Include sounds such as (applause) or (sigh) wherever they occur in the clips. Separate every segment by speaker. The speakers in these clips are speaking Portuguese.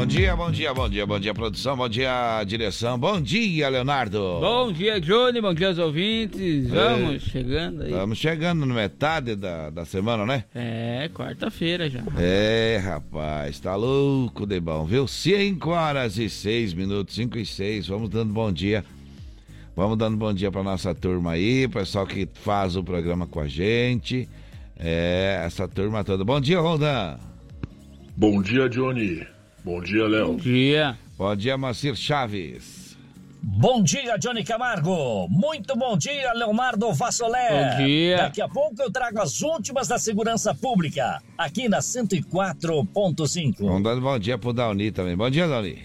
Speaker 1: Bom dia, bom dia, bom dia, bom dia, produção, bom dia, direção, bom dia, Leonardo.
Speaker 2: Bom dia, Johnny, bom dia aos ouvintes. Vamos
Speaker 1: É.
Speaker 2: chegando aí.
Speaker 1: Estamos chegando na metade da, da semana, né?
Speaker 2: É, quarta-feira já.
Speaker 1: É, rapaz, tá louco de bom, viu? 5 horas e 6 minutos, 5 e 6, vamos dando bom dia. Vamos dando bom dia pra nossa turma aí, pessoal que faz o programa com a gente. É, essa turma toda. Bom dia, Rondan.
Speaker 3: Bom dia, Johnny. Bom dia,
Speaker 2: Bom
Speaker 3: Léo.
Speaker 2: dia.
Speaker 1: Bom dia, Macir Chaves.
Speaker 4: Bom dia, Johnny Camargo. Muito bom dia, Leonardo Vassolé.
Speaker 2: Bom dia.
Speaker 4: Daqui a pouco eu trago as últimas da segurança pública, aqui na 104.5.
Speaker 1: Vamos dando bom dia pro Dauni também. Bom dia, Dauni.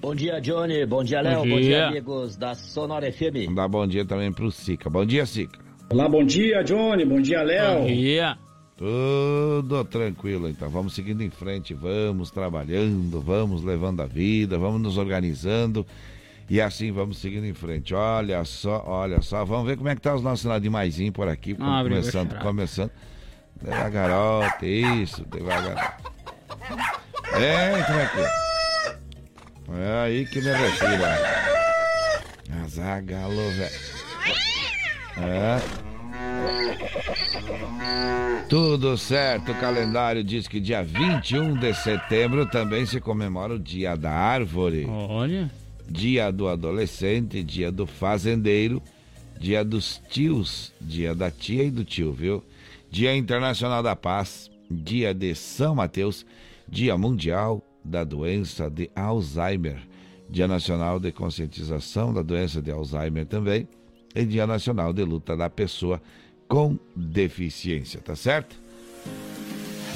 Speaker 5: Bom dia, Johnny. Bom dia,
Speaker 2: Bom
Speaker 5: Léo. Bom
Speaker 2: dia.
Speaker 5: dia, amigos da Sonora FM.
Speaker 1: Vamos dar bom dia também pro Sica. Bom dia, Sica.
Speaker 6: Olá, bom dia, Johnny. Bom dia,
Speaker 2: Bom
Speaker 6: Léo.
Speaker 2: dia.
Speaker 1: Tudo tranquilo, então. Vamos seguindo em frente, vamos trabalhando, vamos levando a vida, vamos nos organizando e assim vamos seguindo em frente. Olha só, olha só. Vamos ver como é que tá os nossos sinais por aqui.
Speaker 2: Ah,
Speaker 1: começando, começando. Devagarote, isso, devagar. É, tranquilo. É aí que me refiro. Azagalo, velho. É. Tudo certo, o calendário diz que dia 21 de setembro também se comemora o Dia da Árvore,
Speaker 2: Olha.
Speaker 1: Dia do Adolescente, Dia do Fazendeiro, Dia dos Tios, Dia da Tia e do Tio, viu? Dia Internacional da Paz, Dia de São Mateus, Dia Mundial da Doença de Alzheimer, Dia Nacional de Conscientização da Doença de Alzheimer também, e Dia Nacional de Luta da Pessoa com Deficiência, tá certo?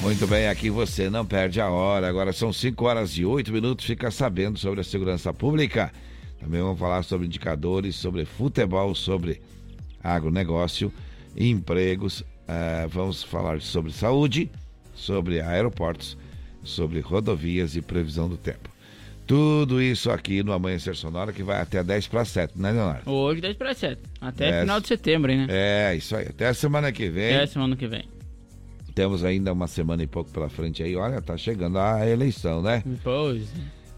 Speaker 1: Muito bem, aqui você não perde a hora. Agora são 5 horas e 8 minutos. Fica sabendo sobre a segurança pública. Também vamos falar sobre indicadores, sobre futebol, sobre agronegócio, empregos. eh, vamos falar sobre saúde, sobre aeroportos, sobre rodovias e previsão do tempo. Tudo isso aqui no Amanhecer Sonora que vai até 10 para 7, né, Leonardo?
Speaker 2: Hoje 10 para 7. Até
Speaker 1: É.
Speaker 2: final de setembro, hein, né?
Speaker 1: É, isso aí. Até a semana que vem.
Speaker 2: Até semana que vem.
Speaker 1: Temos ainda uma semana e pouco pela frente aí. Olha, tá chegando a eleição, né?
Speaker 2: Pois.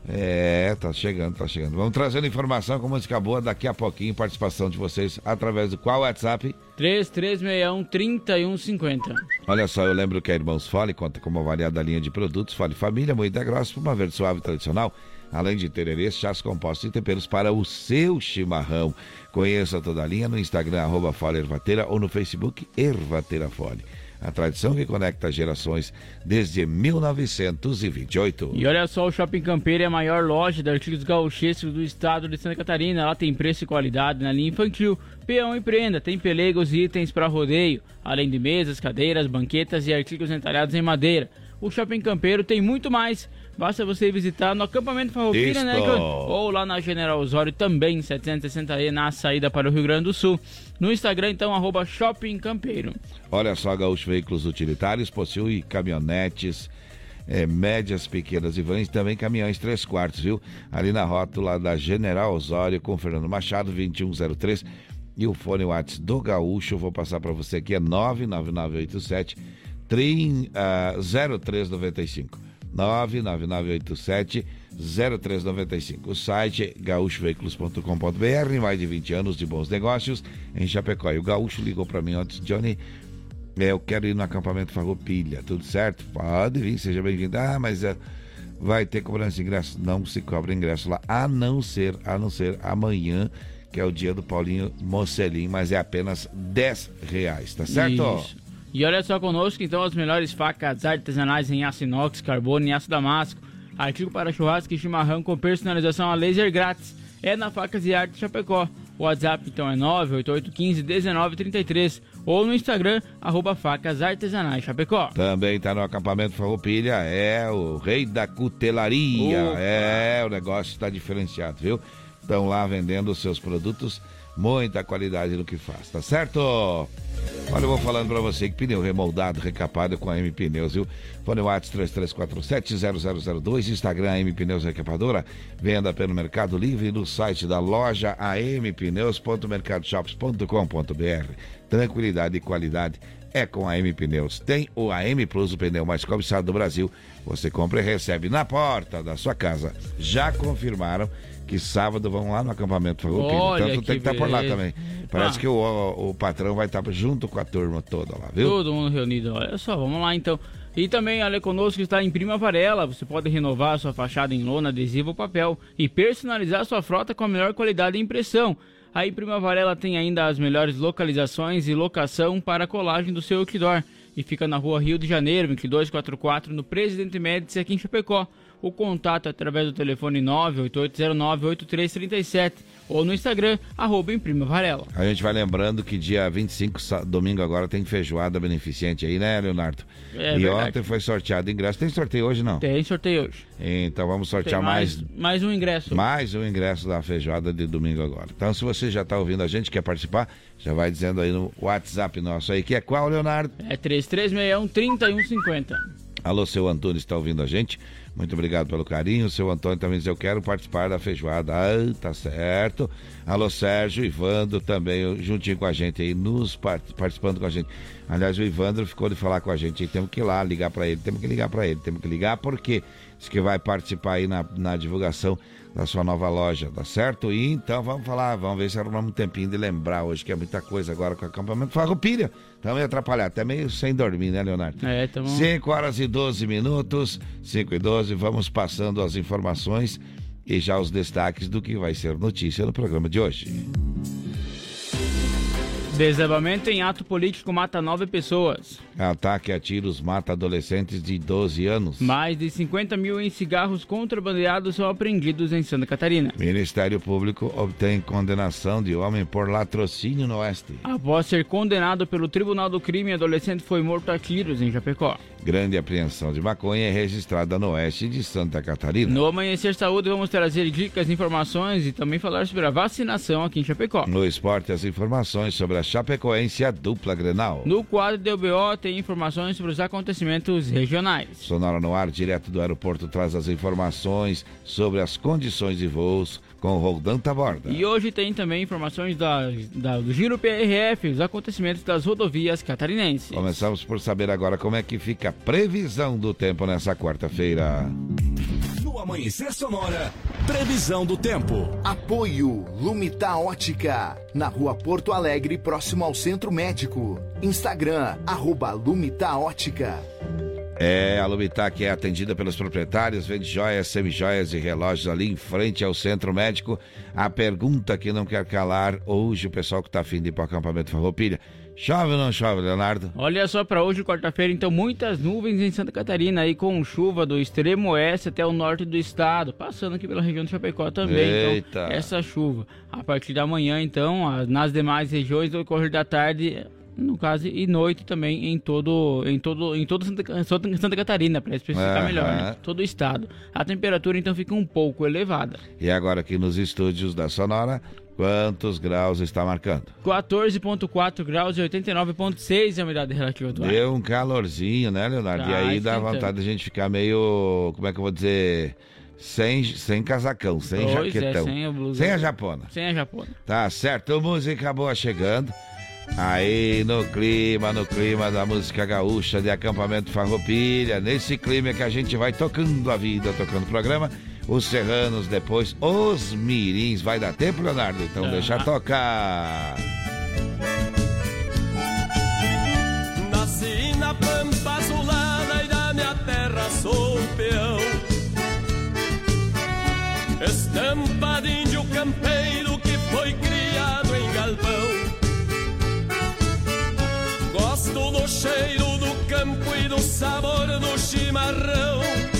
Speaker 1: É, tá chegando, tá chegando. Vamos trazendo informação com música boa daqui a pouquinho. Participação de vocês através do qual WhatsApp?
Speaker 2: 3361 3150.
Speaker 1: Olha só, eu lembro que a Irmãos Fole conta com uma variada linha de produtos. Fole Família, moída grossa, uma verde suave tradicional. Além de tererês, chás compostos e temperos para o seu chimarrão. Conheça toda a linha no Instagram, arroba Fole Ervateira ou no Facebook Ervateira Fole. A tradição que conecta gerações desde 1928.
Speaker 2: E olha só, o Shopping Campeiro é a maior loja de artigos gauchescos do estado de Santa Catarina. Lá tem preço e qualidade na linha infantil, peão e prenda. Tem pelegos e itens para rodeio, além de mesas, cadeiras, banquetas e artigos entalhados em madeira. O Shopping Campeiro tem muito mais. Basta você visitar no acampamento Farroupilha, né?
Speaker 1: Isto.
Speaker 2: Ou lá na General Osório também, 760E, na saída para o Rio Grande do Sul. No Instagram, então, arroba Shopping Campeiro.
Speaker 1: Olha só, Gaúcho Veículos Utilitários possui caminhonetes, eh, médias, pequenas e vans, também caminhões 3 quartos, viu? Ali na rótula da General Osório com Fernando Machado, 2103. E o fone WhatsApp do Gaúcho, vou passar para você aqui, é 99987 trin- ah, 0395. 99987 0395. O site gaúchoveículos.com.br, mais de 20 anos de bons negócios em Chapecó. E o Gaúcho ligou para mim antes, Johnny, é, eu quero ir no acampamento Farroupilha, tudo certo? Pode vir, seja bem-vindo. Ah, mas é, vai ter cobrança de ingresso? Não se cobra ingresso lá, a não ser, a não ser amanhã, que é o dia do Paulinho Mocelim, mas é apenas 10 reais, tá certo?
Speaker 2: Isso. E olha só conosco, então, as melhores facas artesanais em aço inox, carbono e aço damasco. Artigo para churrasco e chimarrão com personalização a laser grátis. É na Facas e Arte Chapecó. O WhatsApp, então, é 98815-1933. Ou no Instagram, arroba facas artesanais Chapecó.
Speaker 1: Também tá no acampamento Farroupilha, é o rei da cutelaria.
Speaker 2: Opa.
Speaker 1: É, o negócio está diferenciado, viu? estão lá vendendo os seus produtos, muita qualidade no que faz, tá certo? Olha, eu vou falando para você que pneu remoldado, recapado com a M Pneus, viu? Fone WhatsApp 3347-0002, Instagram M Pneus Recapadora, venda pelo Mercado Livre no site da loja ampneus.mercadoshops.com.br. Tranquilidade e qualidade é com a M Pneus. Tem o AM Plus, o pneu mais cobiçado do Brasil. Você compra e recebe na porta da sua casa. Já confirmaram que sábado vão lá no acampamento Farroupilha. Tanto tem que estar tá por lá também. Parece ah. que o, o, o, patrão vai estar tá junto com a turma toda lá, viu?
Speaker 2: Todo mundo reunido. Olha só, vamos lá então. E também, olha conosco, está em Prima Varela. Você pode renovar sua fachada em lona, adesivo ou papel e personalizar sua frota com a melhor qualidade de impressão. Aí Prima Varela tem ainda as melhores localizações e locação para a colagem do seu outdoor. E fica na rua Rio de Janeiro, 2244, no Presidente Médici, aqui em Chapecó. O contato é através do telefone 98809-8337 ou no Instagram, arroba Imprima Varela.
Speaker 1: A gente vai lembrando que dia 25, domingo agora, tem feijoada beneficente aí, né, Leonardo? É, e verdade. ontem foi sorteado ingresso. Tem sorteio hoje, não?
Speaker 2: Tem sorteio hoje.
Speaker 1: Então vamos sortear mais,
Speaker 2: mais... Mais um ingresso.
Speaker 1: Mais um ingresso da feijoada de domingo agora. Então, se você já está ouvindo a gente, quer participar, já vai dizendo aí no WhatsApp nosso aí, que é qual, Leonardo?
Speaker 2: É 3361-3150.
Speaker 1: Alô, seu Antônio está ouvindo a gente? Muito obrigado pelo carinho. O seu Antônio também diz: Eu quero participar da feijoada. Ah, tá certo. Alô, Sérgio, Ivandro também, juntinho com a gente aí, nos participando com a gente. Aliás, o Ivandro ficou de falar com a gente. Temos que ir lá ligar para ele. Temos que ligar para ele. Temos que ligar porque diz que vai participar aí na, na divulgação da sua nova loja, tá certo? E então vamos falar, vamos ver se arrumamos um tempinho de lembrar hoje, que é muita coisa agora com o acampamento Farroupilha. Então me atrapalhar, até meio sem dormir, né, Leonardo?
Speaker 2: É, tamo...
Speaker 1: 5 horas e 12 minutos, 5 e 12, vamos passando as informações e já os destaques do que vai ser notícia no programa de hoje.
Speaker 2: Desabamento em ato político mata nove pessoas.
Speaker 1: Ataque a tiros mata adolescentes de 12 anos.
Speaker 2: Mais de 50 mil em cigarros contrabandeados são apreendidos em Santa Catarina.
Speaker 1: Ministério Público obtém condenação de homem por latrocínio no Oeste.
Speaker 2: Após ser condenado pelo Tribunal do Crime, adolescente foi morto a tiros em Japecó.
Speaker 1: Grande apreensão de maconha é registrada no oeste de Santa Catarina.
Speaker 2: No Amanhecer Saúde vamos trazer dicas, informações e também falar sobre a vacinação aqui em Chapecó.
Speaker 1: No esporte, as informações sobre a Chapecoense e a dupla Grenal.
Speaker 2: No quadro do UBO tem informações sobre os acontecimentos regionais.
Speaker 1: Sonora no ar, direto do aeroporto, traz as informações sobre as condições de voos com o Roldan Taborda.
Speaker 2: E hoje tem também informações da, da, do Giro PRF, os acontecimentos das rodovias catarinenses.
Speaker 1: Começamos por saber agora como é que fica a previsão do tempo nessa quarta-feira.
Speaker 7: No Amanhecer Sonora, previsão do tempo.
Speaker 8: Apoio Lumita Ótica, na rua Porto Alegre, próximo ao Centro Médico. Instagram, arroba Lumita Ótica.
Speaker 1: É, a Lumitac é atendida pelos proprietários, vende joias, semijoias e relógios ali em frente ao centro médico. A pergunta que não quer calar hoje o pessoal que está afim de ir para o acampamento Farroupilha. Chove ou não chove, Leonardo?
Speaker 2: Olha só para hoje, quarta-feira, então muitas nuvens em Santa Catarina aí com chuva do extremo oeste até o norte do estado, passando aqui pela região do Chapecó também. Então, Eita. Então, essa chuva. A partir da manhã, então, nas demais regiões do correr da tarde, no caso, e noite também em todo, em todo, em todo Santa, Santa Catarina, para especificar melhor, né? Todo o estado. A temperatura então fica um pouco elevada.
Speaker 1: E agora aqui nos estúdios da Sonora, quantos graus está marcando?
Speaker 2: 14.4 graus e 89.6 é a umidade relativa do
Speaker 1: ar. Deu um calorzinho, né, Leonardo? Tá, e aí dá vontade de a gente ficar meio, como é que eu vou dizer... Sem, sem casacão, sem pois é, jaquetão. É, sem, a blusa. sem a japona.
Speaker 2: Sem a japona.
Speaker 1: Tá certo, música boa chegando. Aí no clima, no clima da música gaúcha de acampamento Farroupilha, nesse clima que a gente vai tocando a vida, tocando o programa, os serranos depois, os mirins. Vai dar tempo, Leonardo? Então uhum. deixa tocar.
Speaker 9: Nasci na pampa azulada e da minha terra sou peão. Estampa de índio campeiro que foi criado em galpão Gosto do cheiro do campo e do sabor do chimarrão.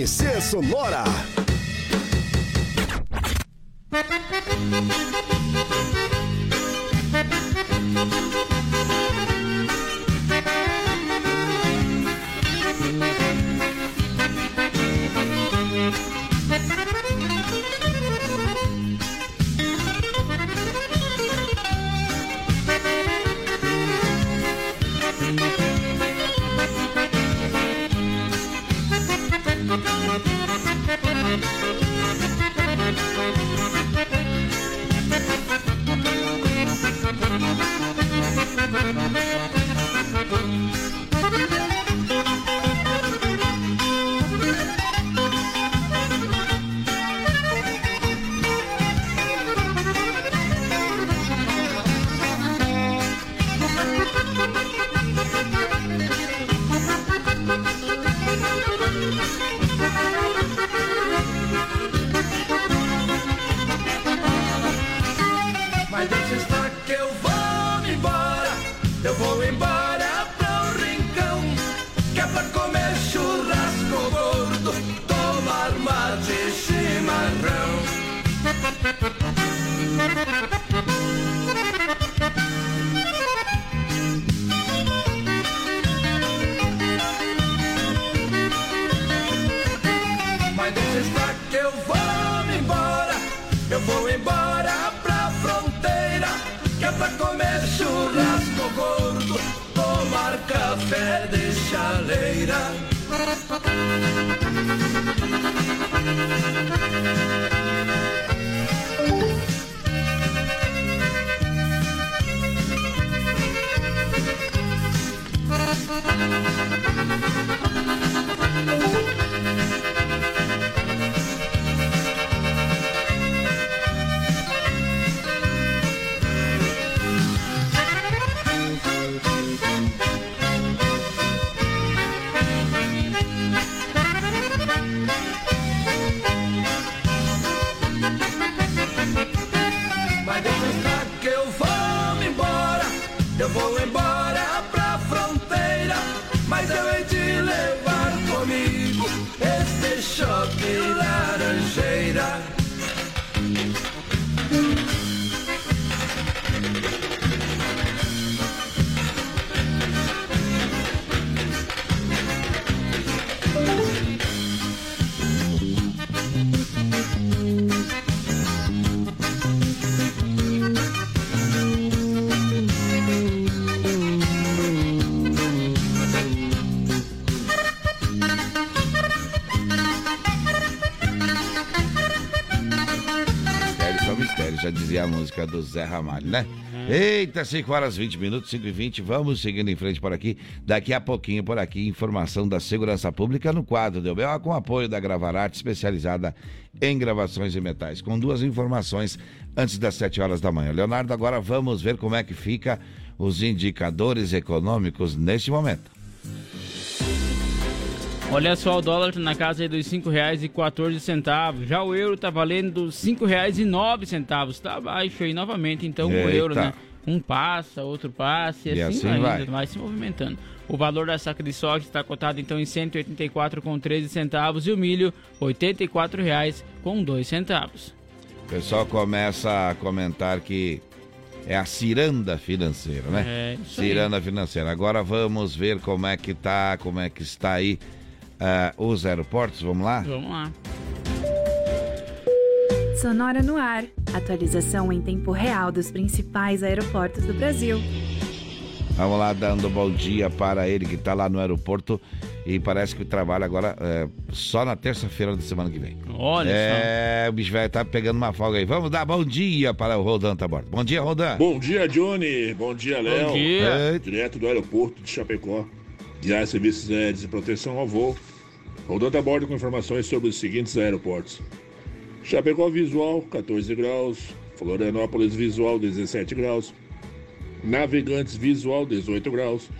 Speaker 10: Amanhecer Sonora.
Speaker 1: later. Do Zé Ramalho, né? Eita, 5 horas 20 minutos, 5 e 20, vamos seguindo em frente por aqui. Daqui a pouquinho por aqui, informação da segurança pública no quadro do BO com apoio da Gravararte, especializada em gravações de metais. Com duas informações antes das 7 horas da manhã. Leonardo, agora vamos ver como é que fica os indicadores econômicos neste momento.
Speaker 2: Olha só, o dólar na casa dos R$ 5,14. Já o euro tá valendo R$ 5,09. Tá baixo aí novamente, então
Speaker 1: Eita.
Speaker 2: o euro, né? Um passa, outro passa e,
Speaker 1: E
Speaker 2: assim,
Speaker 1: assim
Speaker 2: vai,
Speaker 1: vai.
Speaker 2: se movimentando. O valor da saca de soja está cotado então em R$ 184,13 centavos e o milho R$ 84,02 com dois centavos.
Speaker 1: O pessoal começa a comentar que é a ciranda financeira, né?
Speaker 2: É, isso aí.
Speaker 1: ciranda financeira. Agora vamos ver como é que tá, como é que está aí ah, os aeroportos. Vamos lá?
Speaker 2: Vamos lá.
Speaker 11: Sonora no ar. Atualização em tempo real dos principais aeroportos do Brasil.
Speaker 1: Vamos lá, dando bom dia para ele que está lá no aeroporto e parece que trabalha agora é, só na terça-feira da semana que vem.
Speaker 2: Olha
Speaker 1: É, o bicho vai estar pegando uma folga aí. Vamos dar bom dia para o Rodan Taborda. Bom dia, Rodan.
Speaker 3: Bom dia, Johnny. Bom dia, Léo.
Speaker 2: Bom dia.
Speaker 1: É,
Speaker 3: Direto do aeroporto de Chapecó. Guiar serviços aéreos de proteção ao voo. Rodando a bordo com informações sobre os seguintes aeroportos. Chapecó Visual, 14 graus. Florianópolis Visual, 17 graus. Navegantes Visual, 18 graus.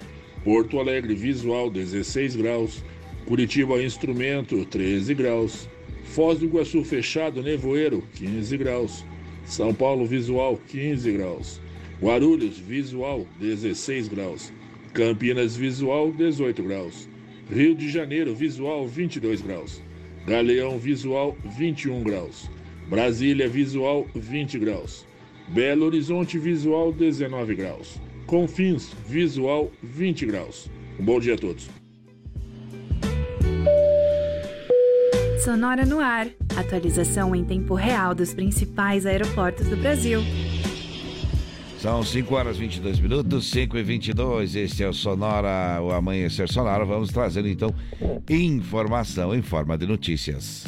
Speaker 3: Porto Alegre Visual, 16 graus. Curitiba Instrumento, 13 graus. Foz do Iguaçu Fechado Nevoeiro, 15 graus. São Paulo Visual, 15 graus. Guarulhos Visual, 16 graus. Campinas Visual, 18 graus. Rio de Janeiro Visual, 22 graus. Galeão Visual, 21 graus. Brasília Visual, 20 graus. Belo Horizonte Visual, 19 graus. Confins Visual, 20 graus. Um bom dia a todos.
Speaker 11: Sonora no ar. Atualização em tempo real dos principais aeroportos do Brasil.
Speaker 1: São 5 horas e 22 minutos, 5 e 22. Este é o Sonora, o Amanhecer Sonora. Vamos trazendo então informação em forma de notícias.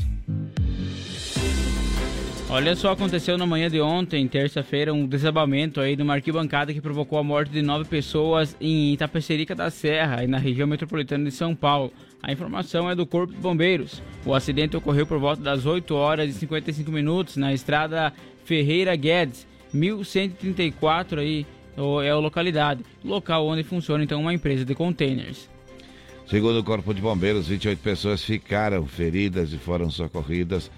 Speaker 2: Olha só, aconteceu na manhã de ontem, terça-feira, um desabamento aí numa arquibancada que provocou a morte de nove pessoas em Itapecerica da Serra, na região metropolitana de São Paulo. A informação é do Corpo de Bombeiros. O acidente ocorreu por volta das 8 horas e 55 minutos na estrada Ferreira Guedes, 1134 aí é a localidade, local onde funciona então uma empresa de containers.
Speaker 1: Segundo o Corpo de Bombeiros, 28 pessoas ficaram feridas e foram socorridas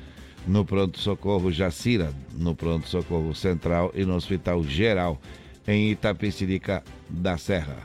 Speaker 1: no pronto-socorro Jacira, no pronto-socorro central e no Hospital Geral, em Itapecerica da Serra.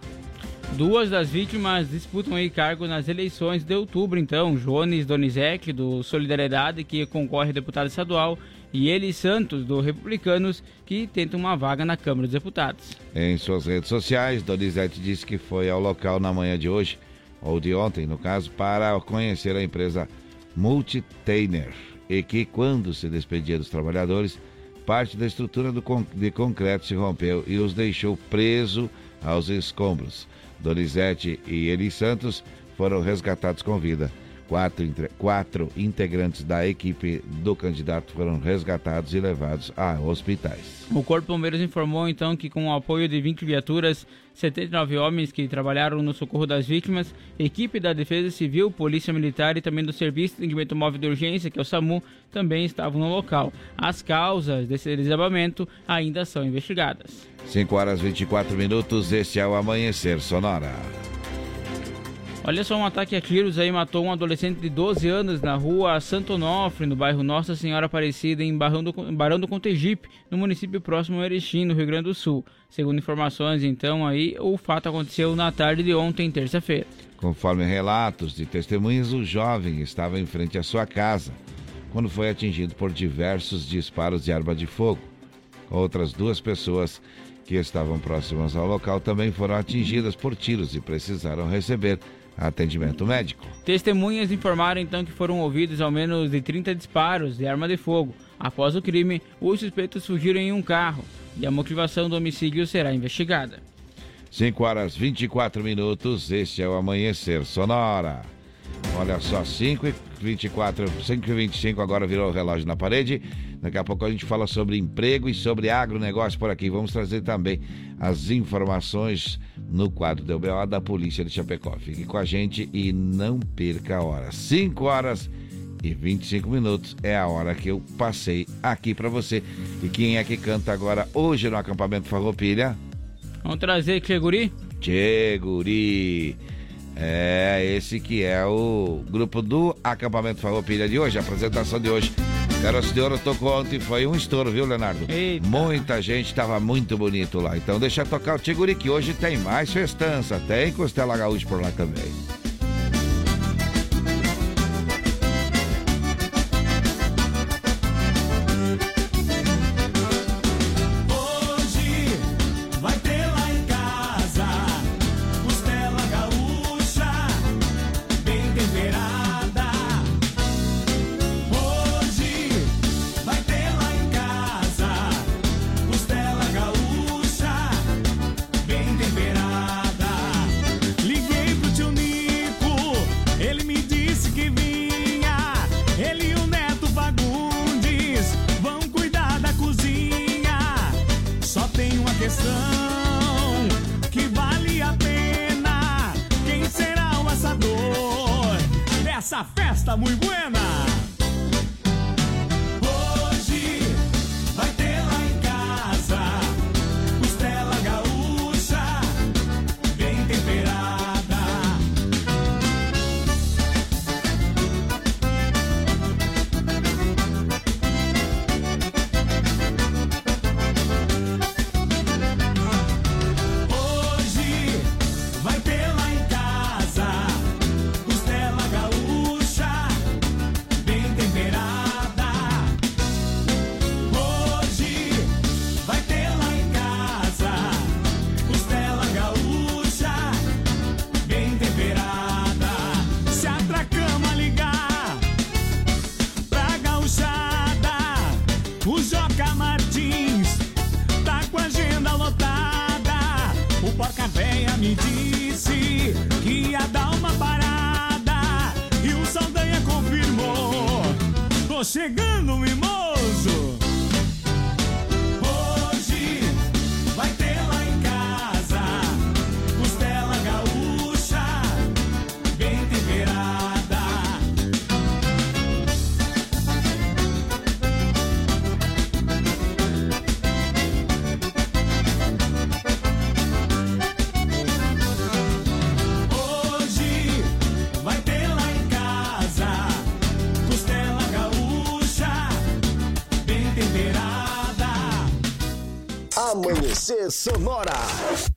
Speaker 2: Duas das vítimas disputam aí cargo nas eleições de outubro, então. Jones Donizek, do Solidariedade, que concorre a deputado estadual, e Eli Santos, do Republicanos, que tenta uma vaga na Câmara dos Deputados.
Speaker 1: Em suas redes sociais, Donizete disse que foi ao local na manhã de hoje, ou de ontem, no caso, para conhecer a empresa Multitainer e que, quando se despedia dos trabalhadores, parte da estrutura con- de concreto se rompeu e os deixou preso aos escombros. Donizete e Eli Santos foram resgatados com vida. Quatro, quatro integrantes da equipe do candidato foram resgatados e levados a hospitais.
Speaker 2: O Corpo Bombeiros informou então que, com o apoio de 20 viaturas, 79 homens que trabalharam no socorro das vítimas, equipe da Defesa Civil, Polícia Militar e também do Serviço de Atendimento Móvel de Urgência, que é o SAMU, também estavam no local. As causas desse desabamento ainda são investigadas.
Speaker 1: 5 horas 24 minutos, este é o Amanhecer Sonora.
Speaker 2: Olha só, um ataque a tiros aí matou um adolescente de 12 anos na rua Santo Onofre, no bairro Nossa Senhora Aparecida, em Barão do, Barão do Contegipe, no município próximo a Erechim, no Rio Grande do Sul. Segundo informações, então, aí, o fato aconteceu na tarde de ontem, terça-feira.
Speaker 1: Conforme relatos de testemunhas, o jovem estava em frente à sua casa quando foi atingido por diversos disparos de arma de fogo. Outras duas pessoas que estavam próximas ao local também foram atingidas por tiros e precisaram receber atendimento médico.
Speaker 2: Testemunhas informaram então que foram ouvidos ao menos de 30 disparos de arma de fogo. Após o crime, os suspeitos fugiram em um carro e a motivação do homicídio será investigada.
Speaker 1: 5 horas 24 minutos, este é o Amanhecer Sonora. Olha só, 5 e 24, 5 e 25 agora virou o relógio na parede. Daqui a pouco a gente fala sobre emprego e sobre agronegócio por aqui. Vamos trazer também as informações no quadro do BO da Polícia de Chapecó. Fique com a gente e não perca a hora. 5 horas e 25 minutos é a hora que eu passei aqui para você. E quem é que canta agora hoje no acampamento Farroupilha?
Speaker 2: Vamos trazer Tcheguri?
Speaker 12: É esse que é o grupo do Acampamento Farroupilha de hoje, a apresentação de hoje. Cara, de Ouro tocou ontem, foi um estouro, viu, Leonardo?
Speaker 2: Eita.
Speaker 12: Muita gente estava muito bonito lá. Então deixa tocar o Tiguri, que hoje tem mais festança, tem Costela Gaúcho por lá também.
Speaker 13: Sonora.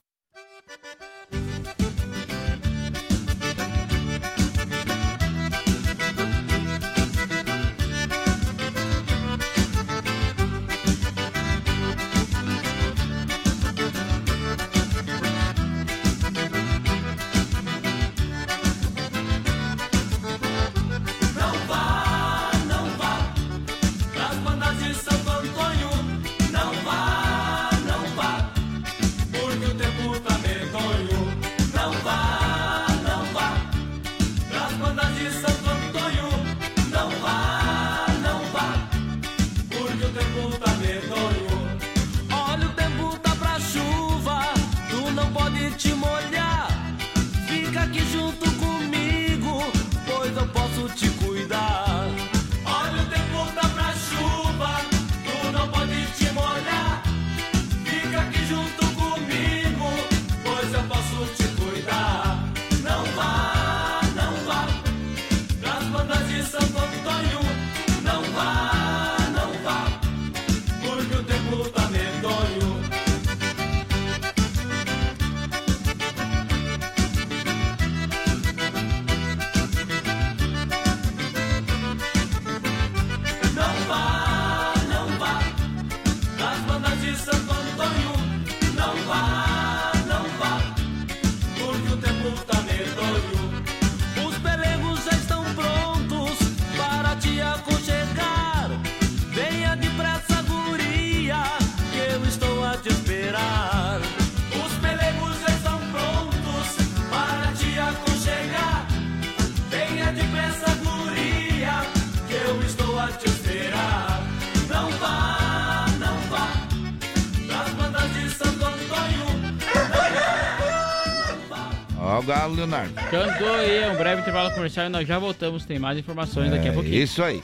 Speaker 12: Leonardo.
Speaker 2: Cantou e um breve intervalo comercial e nós já voltamos. Tem mais informações daqui a
Speaker 12: é
Speaker 2: pouquinho.
Speaker 12: Isso aí.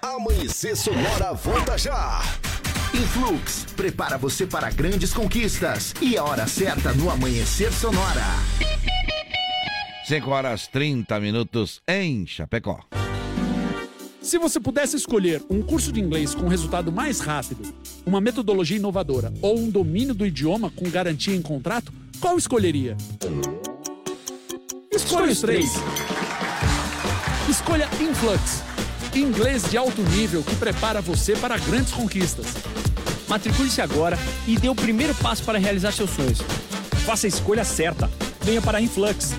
Speaker 13: Amanhecer Sonora volta já.
Speaker 8: Influx prepara você para grandes conquistas e a hora certa no Amanhecer Sonora.
Speaker 1: 5 horas 30 minutos em Chapecó.
Speaker 14: Se você pudesse escolher um curso de inglês com resultado mais rápido, uma metodologia inovadora ou um domínio do idioma com garantia em contrato, qual escolheria? Escolha os três. Escolha Influx. Inglês de alto nível que prepara você para grandes conquistas.
Speaker 15: Matricule-se agora e dê o primeiro passo para realizar seus sonhos.
Speaker 14: Faça a escolha certa. Venha para Influx.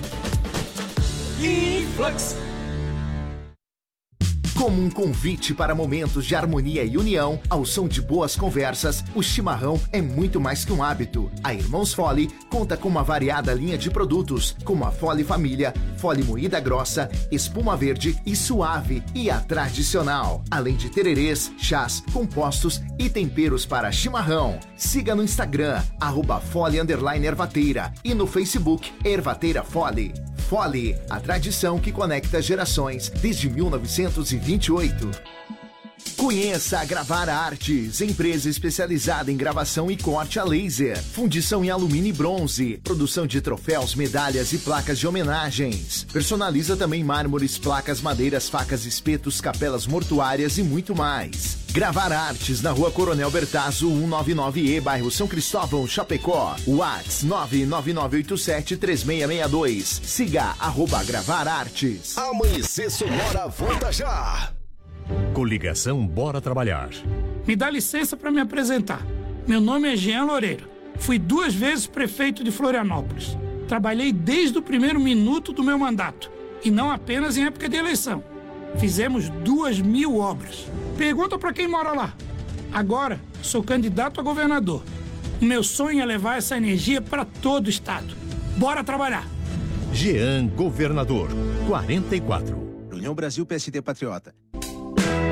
Speaker 16: Influx.
Speaker 8: Como um convite para momentos de harmonia e união, ao som de boas conversas, o chimarrão é muito mais que um hábito. A Irmãos Fole conta com uma variada linha de produtos, como a Fole Família, Fole Moída Grossa, Espuma Verde e Suave e a Tradicional. Além de tererês, chás, compostos e temperos para chimarrão. Siga no Instagram, arroba Fole Ervateira e no Facebook Ervateira Fole. Fole, a tradição que conecta gerações desde 1928. Conheça a Gravar Artes, empresa especializada em gravação e corte a laser, fundição em alumínio e bronze, produção de troféus, medalhas e placas de homenagens. Personaliza também mármores, placas, madeiras, facas, espetos, capelas mortuárias e muito mais. Gravar Artes na Rua Coronel Bertazzo, 199E, bairro São Cristóvão, Chapecó. Whats 999873662. Siga arroba Gravar Artes.
Speaker 13: Amanhecer Sonora volta já.
Speaker 17: Coligação Bora Trabalhar.
Speaker 18: Me dá licença para me apresentar. Meu nome é Jean Loureiro. Fui duas vezes prefeito de Florianópolis. Trabalhei desde o primeiro minuto do meu mandato e não apenas em época de eleição. Fizemos duas mil obras. Pergunta para quem mora lá. Agora sou candidato a governador. O meu sonho é levar essa energia para todo o estado. Bora trabalhar.
Speaker 17: Jean Governador, 44.
Speaker 19: União Brasil PSD Patriota.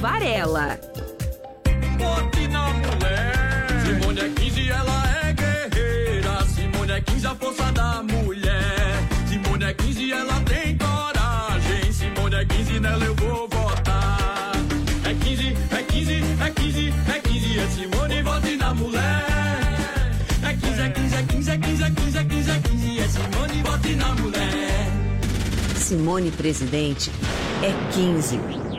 Speaker 11: Varela.
Speaker 16: Bote na mulher. Simone é 15, ela é guerreira. Simone é 15, a força da mulher. Simone é 15, ela tem coragem. Simone é 15, nela eu vou votar. É 15, é 15, é 15, é 15. É Simone, vote na mulher. É 15, é 15, é 15, é 15, é 15, é 15, é 15. É Simone, vote na mulher.
Speaker 20: Simone Presidente é 15.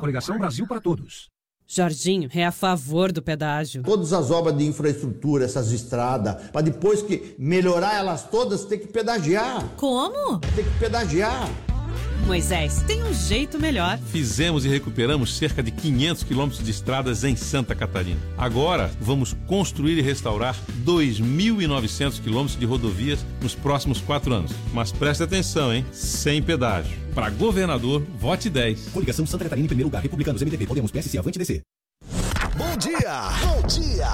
Speaker 21: Coligação Brasil para Todos.
Speaker 22: Jorginho é a favor do pedágio.
Speaker 23: Todas as obras de infraestrutura, essas estradas, para depois que melhorar elas todas, tem que pedagiar.
Speaker 22: Como?
Speaker 23: Tem que pedagiar.
Speaker 22: Moisés, tem um jeito melhor.
Speaker 24: Fizemos e recuperamos cerca de 500 quilômetros de estradas em Santa Catarina. Agora vamos construir e restaurar 2.900 quilômetros de rodovias nos próximos quatro anos. Mas preste atenção, hein? Sem pedágio. Para governador, vote 10.
Speaker 21: Coligação Santa Catarina em primeiro lugar. Republicanos, MDB, Podemos, PSC, Avante DC.
Speaker 13: Bom dia! Bom dia!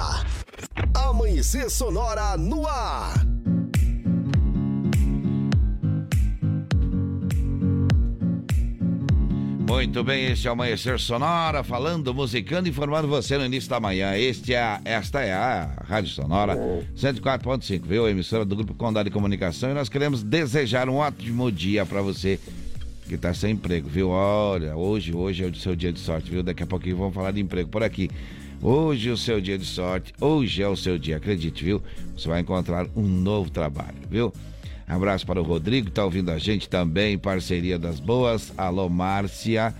Speaker 13: Amanhecer Sonora no ar.
Speaker 1: Muito bem, este é o Amanhecer Sonora, falando, musicando, informando você no início da manhã. Este é, esta é a Rádio Sonora 104.5, viu? A emissora do Grupo Condado de Comunicação. E nós queremos desejar um ótimo dia para você que está sem emprego, viu? Olha, hoje, hoje é o seu dia de sorte, viu? Daqui a pouquinho vamos falar de emprego por aqui. Hoje é o seu dia de sorte, hoje é o seu dia, acredite, viu? Você vai encontrar um novo trabalho, viu? Abraço para o Rodrigo, que tá ouvindo a gente também, parceria das boas. Alô, Márcia.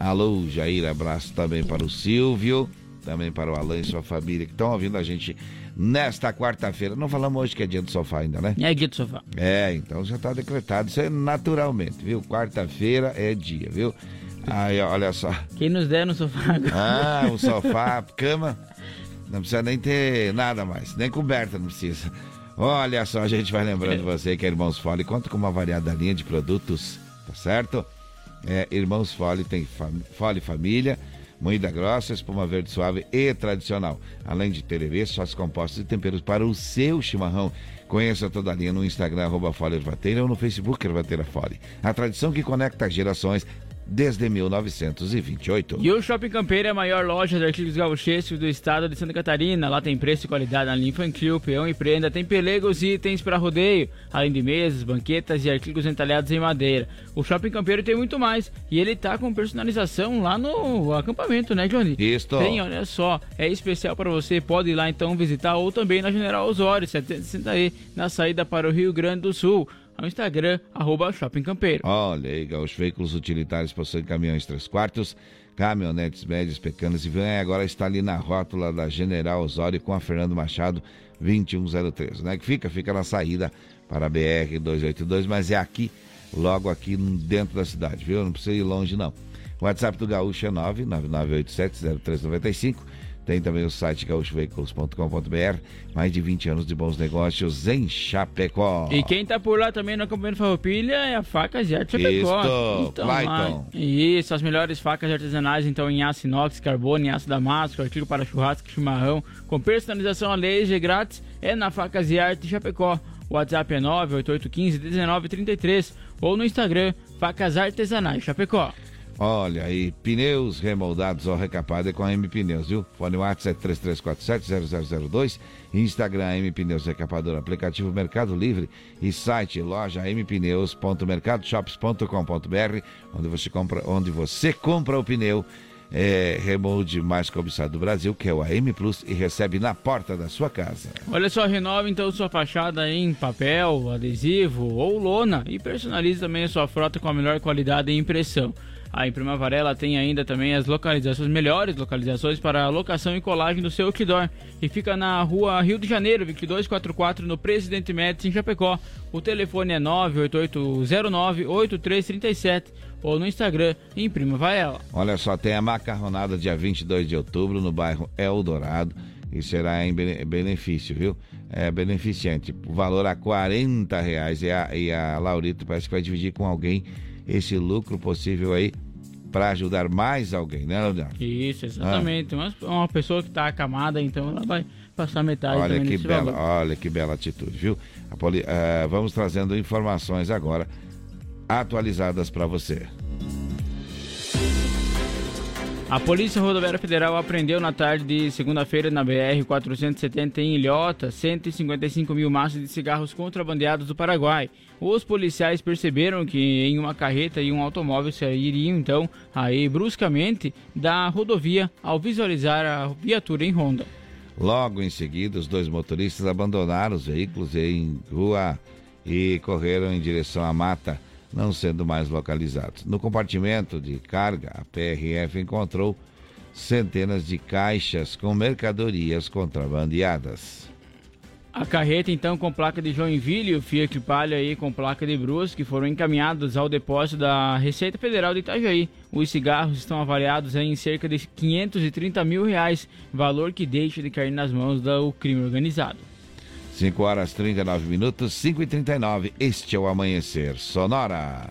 Speaker 1: Alô, Jair, abraço também para o Silvio. também para o Alan e sua família que estão ouvindo a gente nesta quarta-feira. Não falamos hoje que é dia do sofá ainda, né?
Speaker 2: É dia do sofá.
Speaker 1: É, então já está decretado. Isso é naturalmente, viu? Quarta-feira é dia, viu? Aí, olha só.
Speaker 2: Quem nos der no sofá agora.
Speaker 1: Ah, o sofá, cama. Não precisa nem ter nada mais, nem coberta não precisa. Olha só, a gente vai lembrando você que a Irmãos Fole conta com uma variada linha de produtos, tá certo? É, Irmãos Fole tem fam Fole Família, moída grossa, espuma verde suave e tradicional. Além de tererê, sócios compostos e temperos para o seu chimarrão. Conheça toda a linha no Instagram, arroba Fole Ervateira ou no Facebook Ervateira Fole. A tradição que conecta gerações desde 1928.
Speaker 2: E o Shopping Campeiro é a maior loja de artigos gauchescos do estado de Santa Catarina. Lá tem preço e qualidade na linha infantil, peão e prenda, tem pelegos e itens para rodeio, além de mesas, banquetas e artigos entalhados em madeira. O Shopping Campeiro tem muito mais e ele tá com personalização lá no acampamento, né, Johnny?
Speaker 1: Isso.
Speaker 2: Tem, olha só, é especial para você, pode ir lá então visitar ou também na General Osório, 760 aí, na saída para o Rio Grande do Sul ao Instagram, arroba Shopping Campeiro.
Speaker 1: Olha aí, os veículos utilitários possuem caminhões 3 quartos, caminhonetes médias, pequenas e van, agora está ali na rótula da General Osório com a Fernando Machado 2103, né? Que fica, fica na saída para a BR 282, mas é aqui, logo aqui dentro da cidade, viu? Não precisa ir longe não. WhatsApp do Gaúcho é 999870395 tem também o site gaúchoveículos.com.br. Mais de 20 anos de bons negócios em Chapecó.
Speaker 2: E quem tá por lá também no acampamento Farroupilha é a Facas de Arte Chapecó.
Speaker 1: Então, Clayton.
Speaker 2: Isso, as melhores facas artesanais então em aço inox, carbono, em aço damasco, artigo para churrasco e chimarrão, com personalização a laser grátis, é na Facas de Arte Chapecó. O WhatsApp é 98815 ou no Instagram Facas Artesanais Chapecó.
Speaker 1: Olha aí, pneus remoldados ou recapados é com a M Pneus, viu? Fone WhatsApp é 3347-0002, Instagram M Pneus Recapador, aplicativo Mercado Livre e site loja mpneus.mercadoshops.com.br, onde você compra, onde você compra o pneu é, remolde mais cobiçado do Brasil, que é o AM Plus, e recebe na porta da sua casa.
Speaker 2: Olha só, renove então sua fachada em papel, adesivo ou lona e personalize também a sua frota com a melhor qualidade e impressão. A Imprima Varela tem ainda também as localizações, melhores localizações para a locação e colagem do seu outdoor. E fica na rua Rio de Janeiro, 2244, no Presidente Médici, em Chapecó. O telefone é 98809-8337 ou no Instagram, Imprima Varela.
Speaker 1: Olha só, tem a macarronada dia 22 de outubro no bairro Eldorado e será em benefício, viu? É beneficente. O valor a 40 reais e a, e a Laurita parece que vai dividir com alguém esse lucro possível aí para ajudar mais alguém, né, Leonardo?
Speaker 2: Isso, exatamente. Ah. Uma, uma pessoa que está acamada, então ela vai passar metade
Speaker 1: olha
Speaker 2: que
Speaker 1: bela,
Speaker 2: valor.
Speaker 1: Olha que bela atitude, viu? Poli, uh, vamos trazendo informações agora atualizadas para você.
Speaker 2: A Polícia Rodoviária Federal apreendeu na tarde de segunda-feira na BR-470 em Ilhota 155 mil maços de cigarros contrabandeados do Paraguai. Os policiais perceberam que em uma carreta e um automóvel sairiam então aí bruscamente da rodovia ao visualizar a viatura em Honda.
Speaker 1: Logo em seguida, os dois motoristas abandonaram os veículos em rua e correram em direção à mata não sendo mais localizados. No compartimento de carga, a PRF encontrou centenas de caixas com mercadorias contrabandeadas.
Speaker 2: A carreta, então, com placa de Joinville e o Fiat Palio aí com placa de Brusque foram encaminhados ao depósito da Receita Federal de Itajaí. Os cigarros estão avaliados em cerca de 530 mil reais, valor que deixa de cair nas mãos do crime organizado.
Speaker 1: 5 horas 39 minutos, 5 e 39 Este é o Amanhecer Sonora.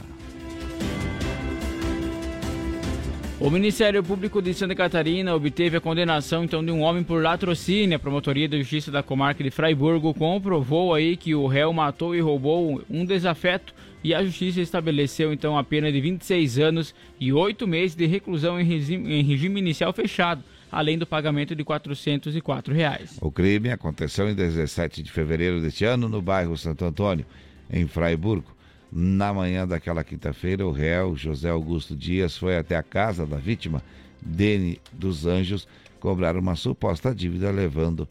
Speaker 2: O Ministério Público de Santa Catarina obteve a condenação então de um homem por latrocínio. A Promotoria de Justiça da Comarca de Fraiburgo comprovou aí que o réu matou e roubou um desafeto e a Justiça estabeleceu então a pena de 26 anos e 8 meses de reclusão em regime, em regime inicial fechado além do pagamento de 404 reais.
Speaker 1: O crime aconteceu em 17 de fevereiro deste ano no bairro Santo Antônio, em Fraiburgo. Na manhã daquela quinta-feira, o réu José Augusto Dias foi até a casa da vítima, Dene dos Anjos, cobrar uma suposta dívida, levando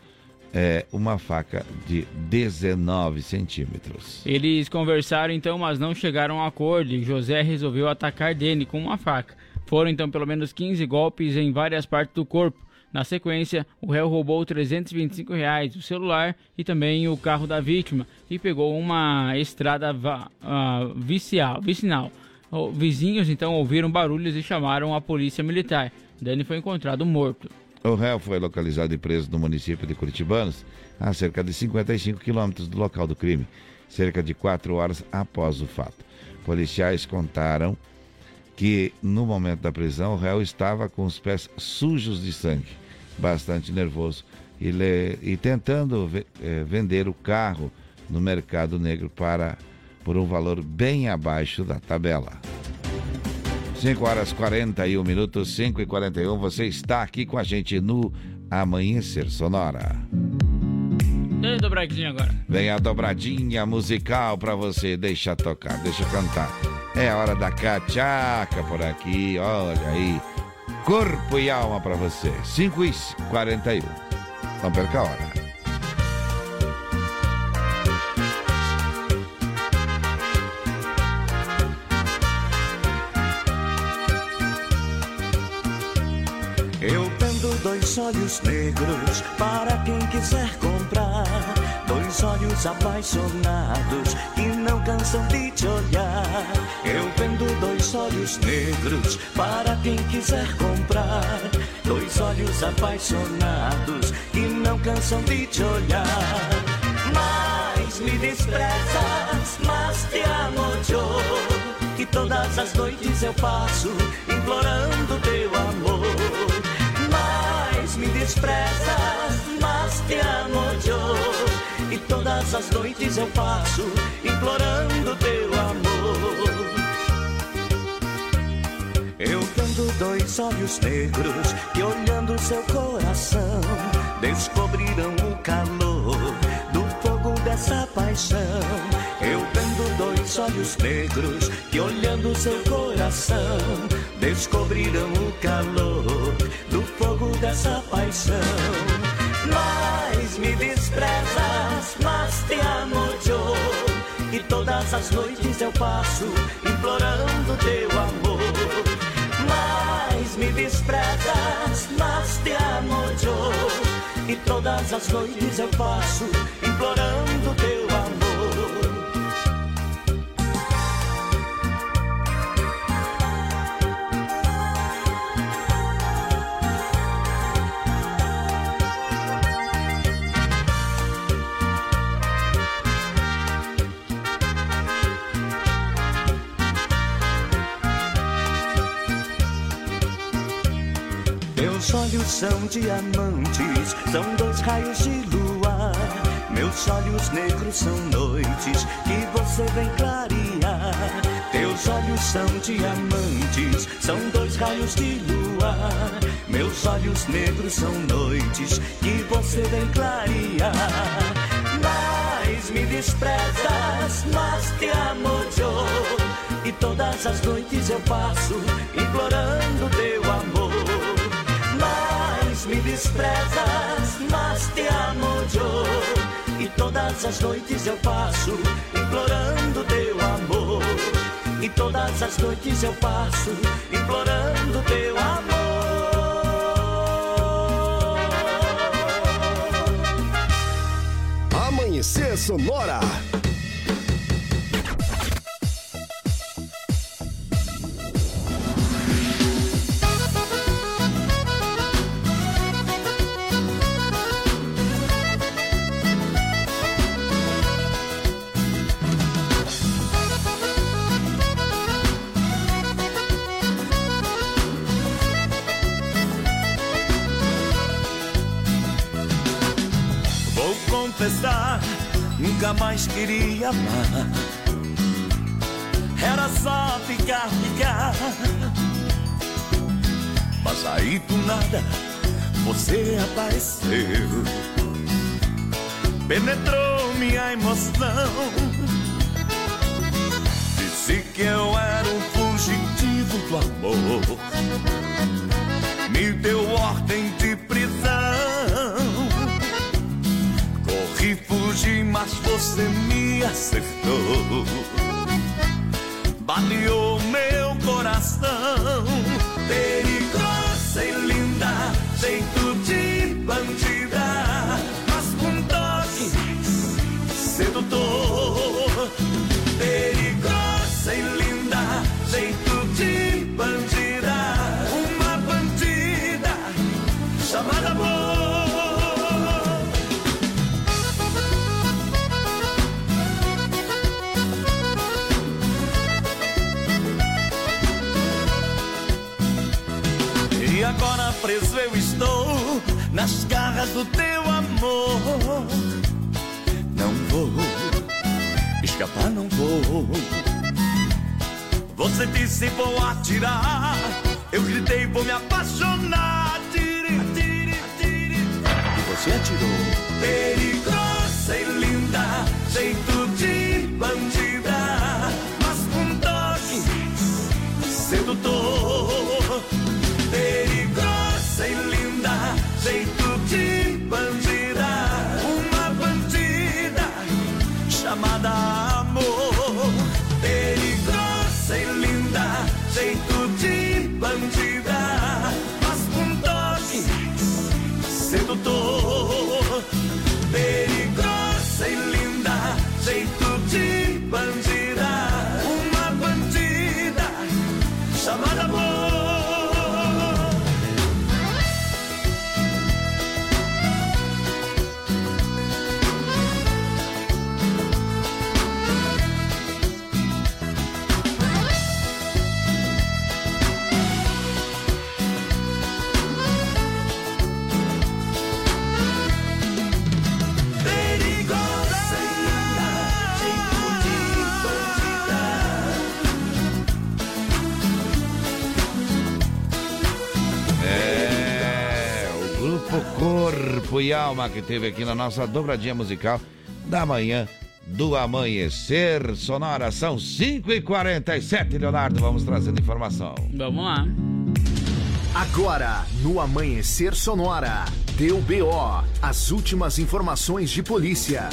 Speaker 1: é, uma faca de 19 centímetros.
Speaker 2: Eles conversaram então, mas não chegaram a acordo e José resolveu atacar Dene com uma faca. Foram então pelo menos 15 golpes em várias partes do corpo. Na sequência, o réu roubou 325 reais, o celular e também o carro da vítima e pegou uma estrada va- ah, vicial, vicinal. Vizinhos então ouviram barulhos e chamaram a polícia militar. Dani foi encontrado morto.
Speaker 1: O réu foi localizado e preso no município de Curitibanos, a cerca de 55 quilômetros do local do crime, cerca de quatro horas após o fato. Policiais contaram que, no momento da prisão, o réu estava com os pés sujos de sangue, bastante nervoso, e, le- e tentando eh, vender o carro no mercado negro para por um valor bem abaixo da tabela. 5 horas 41 minutos, 5 e 41. Você está aqui com a gente no Amanhecer Sonora.
Speaker 2: Dani dobradinha agora.
Speaker 1: Vem a dobradinha musical pra você. Deixa tocar, deixa cantar. É hora da cachaca por aqui, olha aí. Corpo e alma pra você. 5 e 41. Não perca a hora.
Speaker 9: Dois olhos negros para quem quiser comprar. Dois olhos apaixonados que não cansam de te olhar. Eu vendo dois olhos negros para quem quiser comprar. Dois olhos apaixonados que não cansam de te olhar. Mas me desprezas, mas te amo eu. Que todas as noites eu passo implorando teu amor. Desprezas, mas te amo eu. E todas as noites eu passo implorando teu amor. Eu vendo dois olhos negros que olhando seu coração descobriram o calor do fogo dessa paixão. Eu vendo dois olhos negros que olhando seu coração descobriram o calor fogo dessa paixão. Mas me desprezas, mas te amo eu. E todas as noites eu passo implorando teu amor. Mas me desprezas, mas te amo eu. E todas as noites eu passo implorando teu. São diamantes, são dois raios de luar. Meus olhos negros são noites que você vem clarear. Teus olhos são diamantes, são dois raios de luar. Meus olhos negros são noites que você vem clarear. Mas me desprezas, mas te amo eu. E todas as noites eu passo implorando teu me desprezas, mas te amo eu. E todas as noites eu passo implorando teu amor. E todas as noites eu passo implorando teu amor.
Speaker 16: Amanhecer Sonora.
Speaker 9: Nunca mais queria amar. Era só ficar, ficar. Mas aí do nada você apareceu. Penetrou minha emoção. Disse que eu era um fugitivo do amor. Me deu ordem Corri, fugi, mas você me acertou. Baleou meu coração. Perigosa e linda, jeito Não vou escapar, não vou. Você disse vou atirar, eu gritei vou me apaixonar. Tire, tire, tire. E você atirou. Perigosa e linda, jeito de
Speaker 1: Corpo e Alma que teve aqui na nossa dobradinha musical da manhã do amanhecer sonora. São 5h47, Leonardo. Vamos trazendo informação.
Speaker 2: Vamos lá.
Speaker 8: Agora, no Amanhecer Sonora, deu BO, as últimas informações de polícia.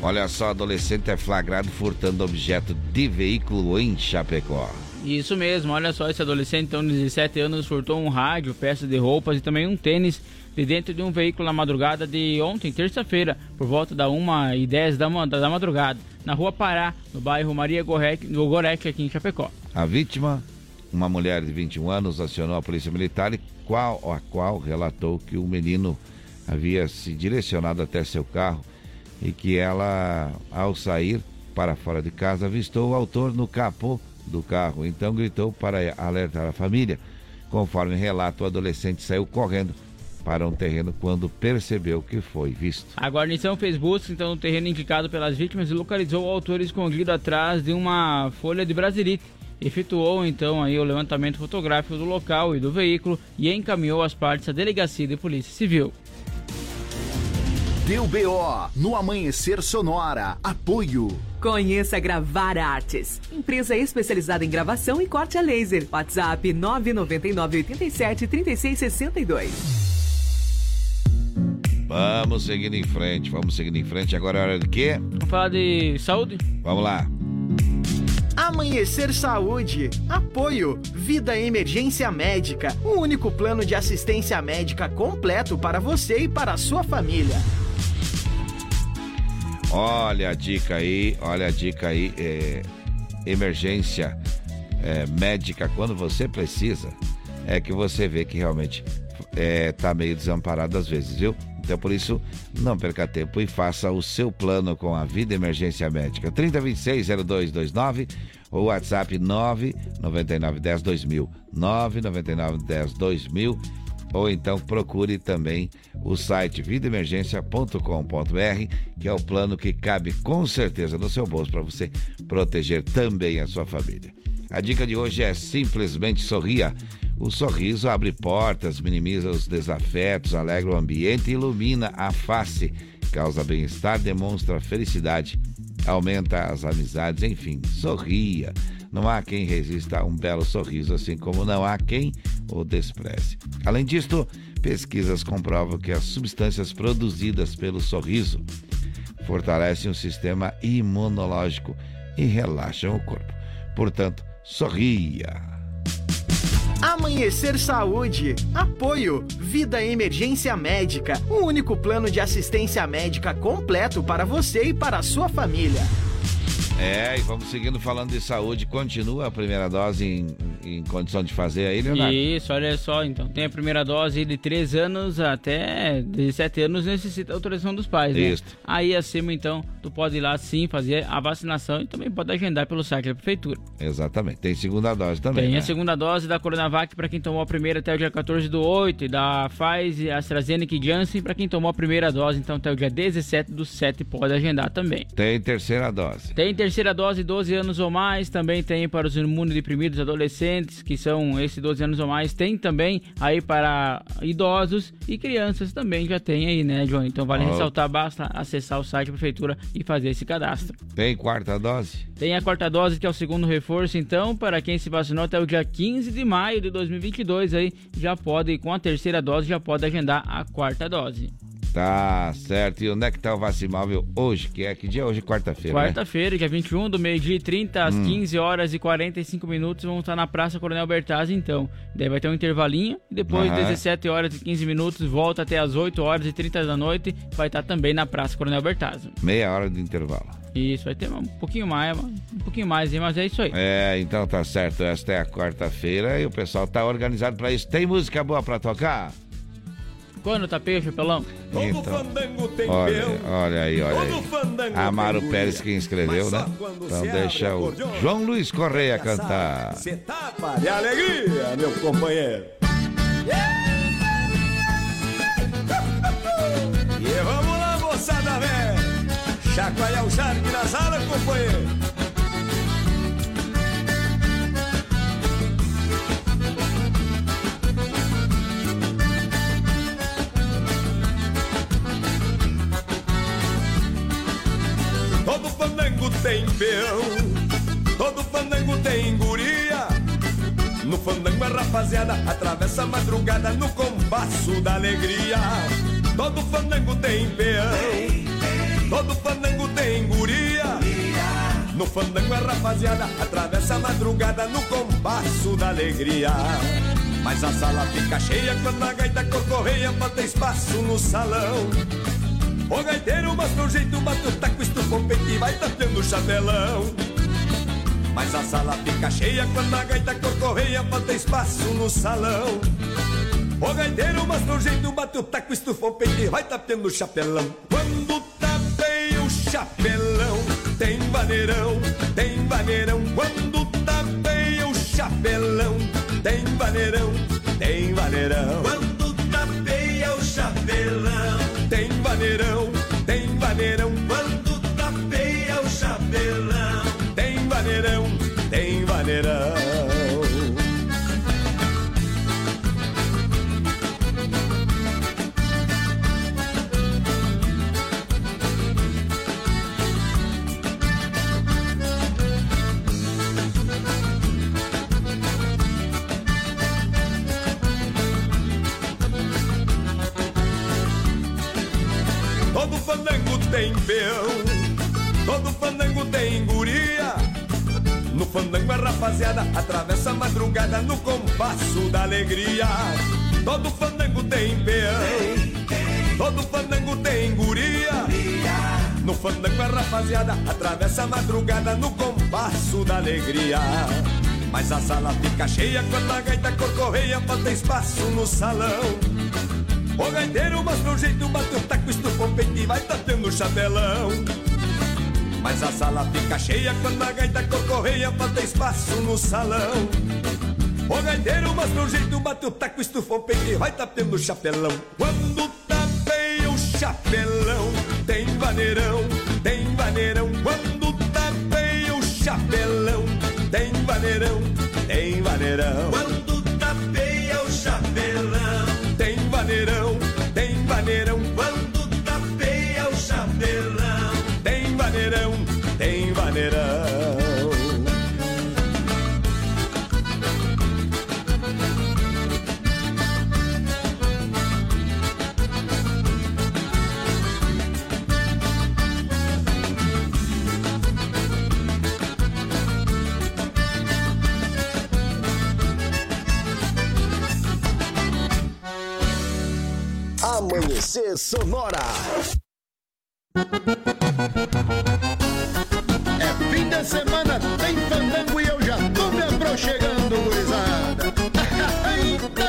Speaker 1: Olha só, adolescente é flagrado furtando objeto de veículo em Chapecó.
Speaker 2: Isso mesmo, olha só, esse adolescente então, de 17 anos furtou um rádio, peças de roupas e também um tênis de dentro de um veículo na madrugada de ontem, terça-feira, por volta da 1h10 da, da madrugada, na rua Pará, no bairro Maria Gorek, no Gorek, aqui em Chapecó.
Speaker 1: A vítima, uma mulher de 21 anos, acionou a polícia militar e qual, a qual relatou que o menino havia se direcionado até seu carro e que ela, ao sair para fora de casa, avistou o autor no capô do carro. Então gritou para alertar a família. Conforme relato, o adolescente saiu correndo para um terreno quando percebeu que foi visto.
Speaker 2: A guarnição fez busca então no terreno indicado pelas vítimas e localizou o autor escondido atrás de uma folha de brasilite. Efetuou então aí o levantamento fotográfico do local e do veículo e encaminhou as partes à delegacia de polícia civil.
Speaker 8: Deu BO, no Amanhecer Sonora, apoio.
Speaker 25: Conheça Gravar Artes, empresa especializada em gravação e corte a laser. WhatsApp 999 87 36 62.
Speaker 1: Vamos seguindo em frente, vamos seguindo em frente. Agora é hora de quê?
Speaker 2: Vamos falar de saúde?
Speaker 1: Vamos lá.
Speaker 26: Amanhecer Saúde. Apoio. Vida Emergência Médica. O único plano de assistência médica completo para você e para a sua família.
Speaker 1: Olha a dica aí, olha a dica aí. é, emergência é, médica quando você precisa, é que você vê que realmente é, tá meio desamparado às vezes, viu? Então por isso, não perca tempo e faça o seu plano com a Vida Emergência Médica. 3026-0229 ou WhatsApp 99910-2000. 99910-2000 ou então procure também o site vidaemergência.com.br, que é o plano que cabe com certeza no seu bolso para você proteger também a sua família. A dica de hoje é simplesmente sorria. O sorriso abre portas, minimiza os desafetos, alegra o ambiente ilumina a face, causa bem-estar, demonstra felicidade, aumenta as amizades, enfim, sorria. Não há quem resista a um belo sorriso, assim como não há quem o despreze. Além disto, pesquisas comprovam que as substâncias produzidas pelo sorriso fortalecem o sistema imunológico e relaxam o corpo. Portanto, sorria.
Speaker 26: Amanhecer Saúde. Apoio. Vida Emergência Médica. O único plano de assistência médica completo para você e para a sua família.
Speaker 1: É, e vamos seguindo falando de saúde. Continua a primeira dose em, em condição de fazer aí, Leonardo?
Speaker 2: Isso, olha só, então. Tem a primeira dose de 3 anos até 17 anos, necessita autorização dos pais, né?
Speaker 1: Isso.
Speaker 2: Aí acima, então, tu pode ir lá sim fazer a vacinação e também pode agendar pelo site da prefeitura.
Speaker 1: Exatamente. Tem segunda dose também.
Speaker 2: Tem
Speaker 1: né?
Speaker 2: a segunda dose da Coronavac para quem tomou a primeira até o dia 14 do 8 e da Pfizer, AstraZeneca e Janssen para quem tomou a primeira dose, então até o dia 17 do 7 pode agendar também.
Speaker 1: Tem terceira dose.
Speaker 2: Tem terceira dose, 12 anos ou mais, também tem para os imunodeprimidos adolescentes, que são esses 12 anos ou mais, tem também aí para idosos e crianças também já tem aí, né, João? Então vale
Speaker 1: Oh.
Speaker 2: ressaltar, basta acessar o site da prefeitura e fazer esse cadastro.
Speaker 1: Tem quarta dose?
Speaker 2: Tem a quarta dose, que é o segundo reforço, então, para quem se vacinou até o dia 15 de maio de 2022, aí já pode, com a terceira dose, já pode agendar a quarta dose.
Speaker 1: Tá certo. E onde é que tá o vacinável hoje? Que é que dia é hoje? Quarta-feira, né?
Speaker 2: Quarta-feira, dia 21, do meio-dia e 30 às
Speaker 1: Hum.
Speaker 2: 15 horas e 45 minutos, vão estar na Praça Coronel Bertazzi, então. Daí vai ter um intervalinho, e depois,
Speaker 1: Aham.
Speaker 2: 17 horas e 15 minutos, volta até às 8 horas e 30 da noite, vai estar também na Praça Coronel Bertazzi.
Speaker 1: Meia hora de intervalo.
Speaker 2: Isso, vai ter um pouquinho mais, um pouquinho mais, mas é isso aí.
Speaker 1: É, então tá certo. Esta é a quarta-feira e o pessoal tá organizado pra isso. Tem música boa pra tocar?
Speaker 2: Quando tá peixe, pelão?
Speaker 1: Então, olha, olha aí, olha aí. Amaro Pérez que escreveu, né? Então deixa o João Luiz Correia cantar.
Speaker 16: Cê tapa de alegria, meu companheiro. E vamos lá, moçada velha. Chacoalhar o charme na sala, companheiro. Todo fandango tem peão, todo fandango tem guria. No fandango a rapaziada atravessa a madrugada no compasso da alegria. Todo fandango tem peão, todo fandango tem guria. No fandango a rapaziada atravessa a madrugada no compasso da alegria. Mas a sala fica cheia quando a gaita corcorreia falta espaço no salão. O gaiteiro mostra o jeito, bate o taco, estufa o peito e vai tapeando o chapelão. Mas a sala fica cheia quando a gaita corcorreia, falta espaço no salão. O gaiteiro mostra o jeito, bate o taco, estufa o peito e vai tapeando o chapelão. Quando tapeia o chapelão, tem vaneirão, tem vaneirão. Quando tapeia o chapelão, tem vaneirão, tem vaneirão. Tem peão, todo fandango tem guria. No fandango a rapaziada atravessa a madrugada no compasso da alegria. Todo fandango tem peão, todo fandango tem guria. No fandango a rapaziada atravessa a madrugada no compasso da alegria. Mas a sala fica cheia quando a gaita corcorreia, falta espaço no salão. O gaiteiro mostra o jeito, bate o taco, estufa o peito e vai tapeando o chapelão. Mas a sala fica cheia quando a gaita corcorreia, falta espaço no salão. O gaiteiro mostra o jeito, bate o taco, estufa o peito e vai tapeando o chapelão. Quando tapeia o chapelão, tem vaneirão, tem vaneirão. Quando tapeia o chapelão, tem vaneirão, tem vaneirão. Quando tapeia o chapelão, tem vaneirão,
Speaker 13: Amanhecer Sonora.
Speaker 23: É fim de semana tem fandango e eu já tô me aproxegando, gurizada. (laughs) Eita.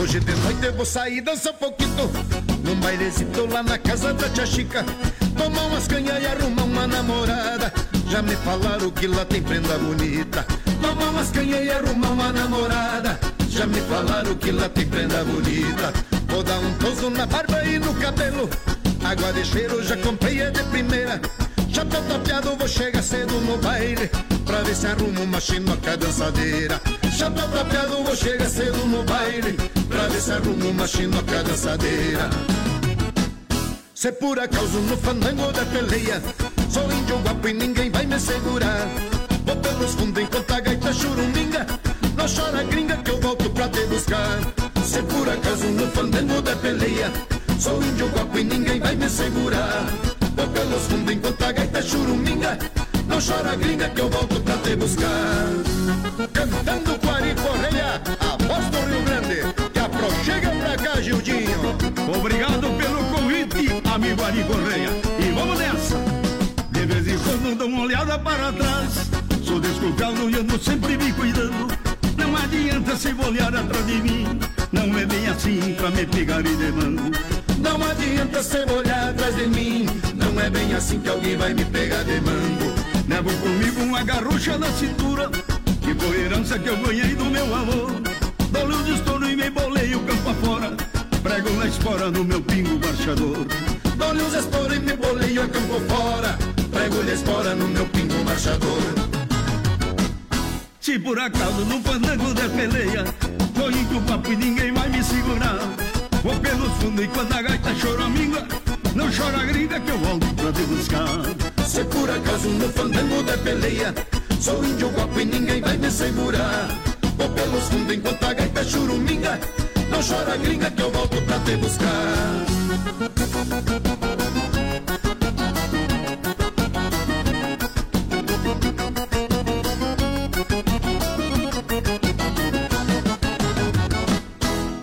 Speaker 23: Hoje de noite eu vou sair dançar um pouquinho Num bailezito lá na casa da tia Chica Tomar umas canhas e arrumar uma namorada. Já me falaram que lá tem prenda bonita. Tomar umas canhas e uma namorada. Já me falaram que lá tem prenda bonita. Vou dar um toso na barba e no cabelo. Água de cheiro já comprei é de primeira. Chapéu tapeado, vou chegar cedo no baile. Pra ver se arrumo uma chinoca dançadeira. Chapéu tapeado, vou chegar cedo no baile. Pra ver se arrumo uma chinoca dançadeira Se por acaso no fandango da peleia. Sou índio guapo e ninguém vai me segurar. Vou pelos fundos enquanto a gaita churuminga. Não chora gringa que eu volto pra te buscar. Se por acaso no fandango da peleia. Sou índio guapo e ninguém vai me segurar. Vou pelos fundos enquanto a gaita churuminga. Não chora gringa que eu volto pra te buscar. Cantando Quari Correia A voz do Rio Grande. Que aproxega pra cá, Gildinho.
Speaker 27: Obrigado Ari Correia. E vamos nessa. De vez em quando dou uma olhada para trás. Sou desculpado e ando sempre me cuidando. Não adianta se olhar atrás de mim. Não é bem assim pra me pegar e de mano.
Speaker 23: Não adianta cê olhar atrás de mim Não é bem assim que alguém vai me pegar de mango
Speaker 27: Levo comigo uma garrucha na cintura. Que foi herança que eu ganhei do meu avô. Dou-lhe o estouro e me bolei o campo afora. Prego na espora no meu pingo marchador.
Speaker 23: Dou-lhe os esporos e me boleio a campo fora. Prego-lhe a espora no meu pingo marchador.
Speaker 27: Se por acaso no fandango de peleia. Tô indo papo e ninguém vai me segurar. Vou pelos fundos e quando a gaita choraminga Não chora gringa que eu volto pra te buscar.
Speaker 23: Se por acaso no fandango da peleia Sou índio guapo e ninguém vai me segurar. Vou pelos fundos enquanto a gaita churuminga Não chora gringa que eu volto pra te buscar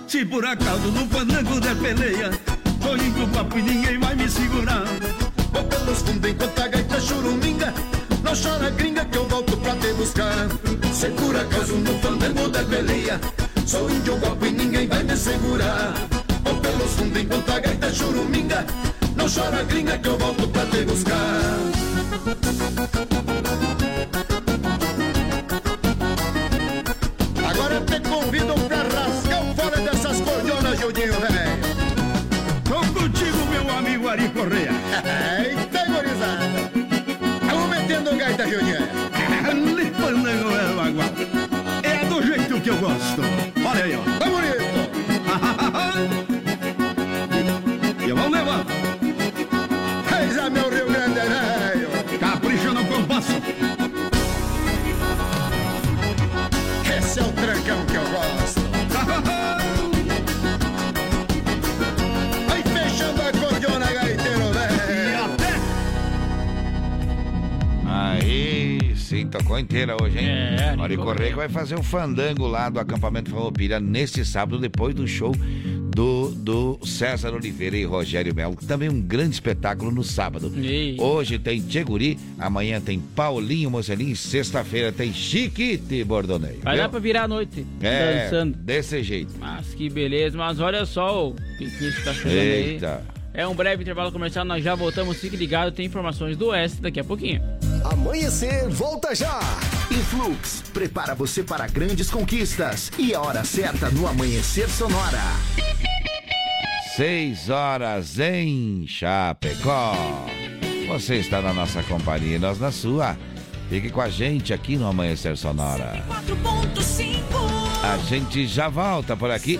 Speaker 27: Se por acaso no fandango de peleia Tô indo papo e ninguém vai me segurar.
Speaker 23: Vou pelos fundos enquanto a gaita churuminga Não chora gringa que eu volto pra te buscar. Se por acaso no fandango da peleia Sou índio guapo e ninguém vai me segurar Vou pelos fundos enquanto a gaita churuminga Não chora gringa que eu volto pra te buscar
Speaker 1: tocou inteira hoje, hein?
Speaker 2: É,
Speaker 1: Mari Correia vai fazer o fandango lá do acampamento Farroupilha neste sábado, depois do show do, do César Oliveira e Rogério Melo. Também um grande espetáculo no sábado.
Speaker 2: Ei.
Speaker 1: Hoje tem Tcheguri, amanhã tem Paulinho Mocelinho, sexta-feira tem Chiquite Bordoneio.
Speaker 2: Vai
Speaker 1: viu?
Speaker 2: dar pra virar a noite
Speaker 1: É,
Speaker 2: dançando.
Speaker 1: desse jeito.
Speaker 2: Mas que beleza. Mas olha só o que que isso tá chegando
Speaker 1: Eita.
Speaker 2: aí. É um breve intervalo comercial, nós já voltamos. Fique ligado, tem informações do Oeste daqui a pouquinho.
Speaker 16: Amanhecer, volta já!
Speaker 8: Influx prepara você para grandes conquistas e a hora certa no Amanhecer Sonora.
Speaker 1: Seis horas em Chapecó. Você está na nossa companhia e nós na sua. Fique com a gente aqui no Amanhecer Sonora.
Speaker 9: 4.5
Speaker 1: A gente já volta por aqui.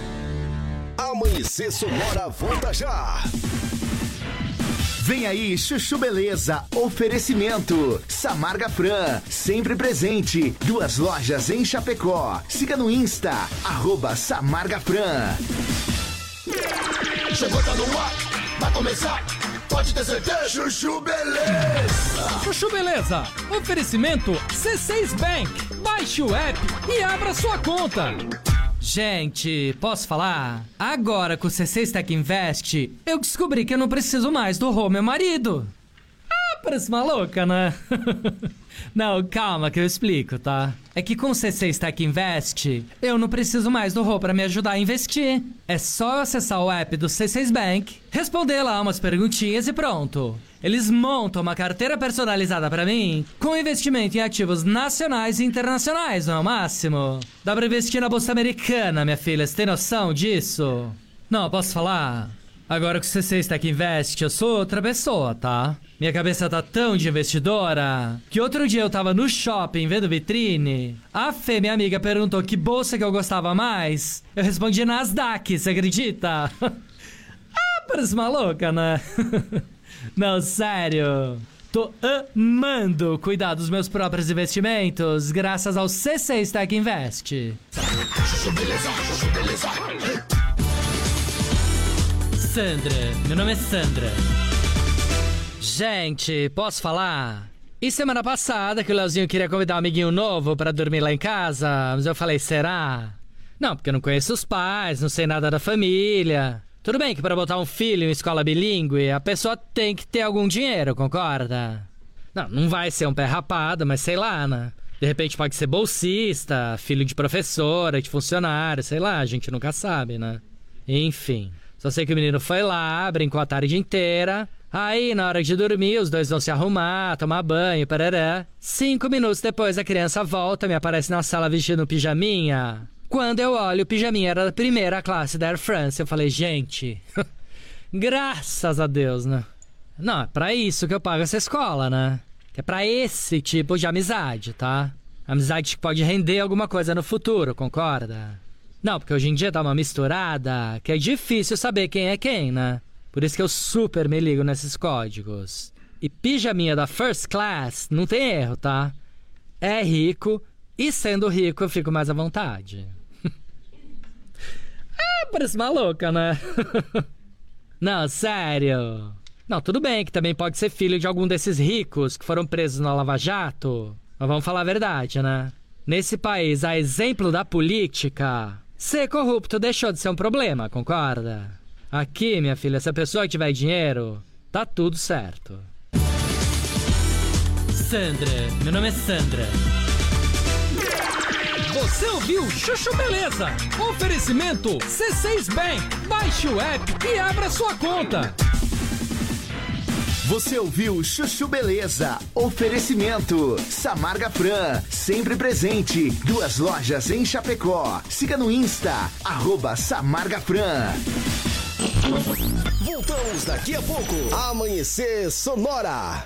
Speaker 16: Amanhecer Sonora volta já.
Speaker 8: Vem aí, Chuchu Beleza. Oferecimento. Samarga Fran, sempre presente. Duas lojas em Chapecó. Siga no Insta, arroba Samarga Fran.
Speaker 9: Chegou, tá no ar, vai começar. Pode ter certeza. Chuchu Beleza.
Speaker 28: Chuchu Beleza. Oferecimento C6 Bank. Baixe o app e abra sua conta.
Speaker 29: Gente, posso falar? Agora com o C6 Tech Invest, eu descobri que eu não preciso mais do Rô, meu marido. Ah, parece maluca, né? (laughs) não, calma que eu explico, tá? É que com o C6 Tech Invest, eu não preciso mais do Rô pra me ajudar a investir. É só acessar o app do C6 Bank, responder lá umas perguntinhas e pronto. Eles montam uma carteira personalizada pra mim com investimento em ativos nacionais e internacionais, não é o máximo? Dá pra investir na bolsa americana, minha filha, você tem noção disso? Não, posso falar? Agora que o C6 Tech Invest, eu sou outra pessoa, tá? Minha cabeça tá tão de investidora que outro dia eu tava no shopping vendo vitrine. A Fê, minha amiga, perguntou que bolsa que eu gostava mais. Eu respondi Nasdaq, você acredita? (laughs) ah, parece maluca, né? (laughs) Não, sério. Tô amando cuidar dos meus próprios investimentos graças ao C6 Tech Invest. Sandra, meu nome é Sandra. Gente, posso falar? E semana passada que o Leozinho queria convidar um amiguinho novo para dormir lá em casa, mas eu falei, será? Não, porque eu não conheço os pais, não sei nada da família. Tudo bem que para botar um filho em escola bilíngue, a pessoa tem que ter algum dinheiro, concorda? Não, não vai ser um pé rapado, mas sei lá, né? De repente pode ser bolsista, filho de professora, de funcionário, sei lá, a gente nunca sabe, né? Enfim, só sei que o menino foi lá, brincou a tarde inteira. Aí, na hora de dormir, os dois vão se arrumar, tomar banho, parará. Cinco minutos depois, a criança volta, me aparece na sala vestindo pijaminha. Quando eu olho, o pijaminha era da primeira classe da Air France. Eu falei, gente, (laughs) graças a Deus, né? Não, é pra isso que eu pago essa escola, né? É pra esse tipo de amizade, tá? Amizade que pode render alguma coisa no futuro, concorda? Não, porque hoje em dia tá uma misturada que é difícil saber quem é quem, né? Por isso que eu super me ligo nesses códigos. E pijaminha da First Class não tem erro, tá? É rico e sendo rico eu fico mais à vontade. Ah, parece maluca, né? (laughs) não, sério. Não, tudo bem que também pode ser filho de algum desses ricos que foram presos na Lava Jato. Mas vamos falar a verdade, né? Nesse país, a exemplo da política, ser corrupto deixou de ser um problema, concorda? Aqui, minha filha, se a pessoa tiver dinheiro, tá tudo certo. Sandra, meu nome é Sandra.
Speaker 28: Você ouviu Chuchu Beleza? Oferecimento C6 Bank. Baixe o app e abra sua conta.
Speaker 8: Você ouviu Chuchu Beleza? Oferecimento. Samarga Fran, sempre presente. Duas lojas em Chapecó. Siga no Insta, arroba Samarga Fran.
Speaker 16: Voltamos daqui a pouco. Amanhecer Sonora.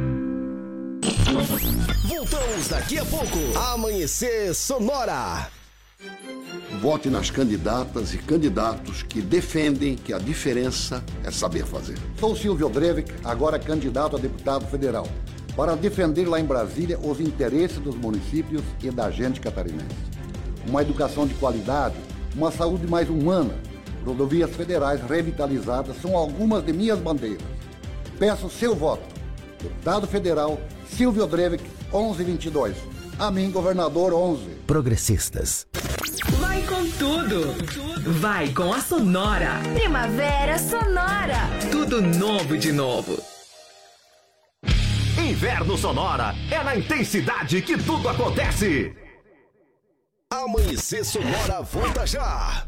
Speaker 16: Voltamos daqui a pouco. Amanhecer Sonora.
Speaker 30: Vote nas candidatas e candidatos que defendem que a diferença é saber fazer.
Speaker 31: Sou Silvio Drevik, agora candidato a deputado federal, para defender lá em Brasília os interesses dos municípios e da gente catarinense. Uma educação de qualidade, uma saúde mais humana, rodovias federais revitalizadas são algumas de minhas bandeiras. Peço seu voto. Deputado federal Silvio Drevik, 1122. A mim, governador 11.
Speaker 16: Progressistas.
Speaker 25: Vai com tudo. Vai com a Sonora.
Speaker 32: Primavera Sonora.
Speaker 25: Tudo novo de novo.
Speaker 33: Inverno Sonora é na intensidade que tudo acontece.
Speaker 16: Amanhecer Sonora volta já.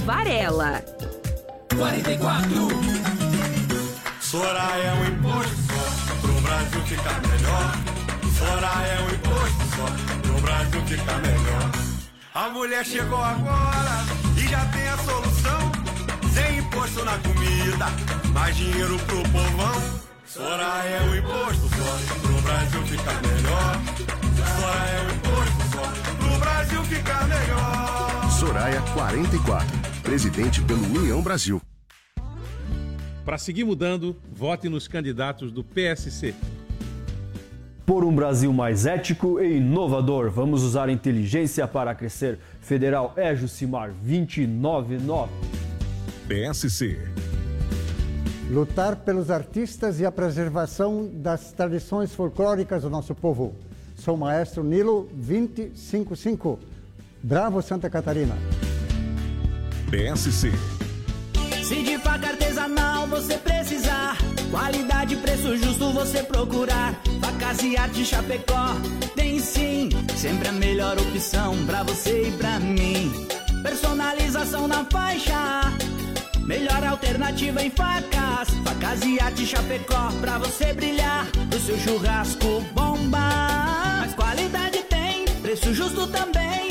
Speaker 11: Varela.
Speaker 9: 44 Soraya é um imposto só Pro Brasil ficar melhor. Soraya é um imposto só Pro Brasil ficar melhor. A mulher chegou agora E já tem a solução. Sem imposto na comida Mais dinheiro pro povão. Soraya é um imposto só Pro Brasil ficar melhor. Soraya é um imposto só Pro Brasil ficar melhor.
Speaker 34: Soraya 44 presidente pelo União Brasil.
Speaker 24: Para seguir mudando, vote nos candidatos do PSC.
Speaker 35: Por um Brasil mais ético e inovador, vamos usar inteligência para crescer. Federal é Jucimar 299.
Speaker 34: PSC.
Speaker 36: Lutar pelos artistas e a preservação das tradições folclóricas do nosso povo. Sou o maestro Nilo 255. Bravo Santa Catarina.
Speaker 34: PSC.
Speaker 12: Se de faca artesanal você precisar, qualidade e preço justo você procurar. Facas e arte Chapecó tem sim, sempre a melhor opção pra você e pra mim. Personalização na faixa, melhor alternativa em facas. Facas e arte Chapecó pra você brilhar, pro seu churrasco bomba. Mas qualidade tem, preço justo também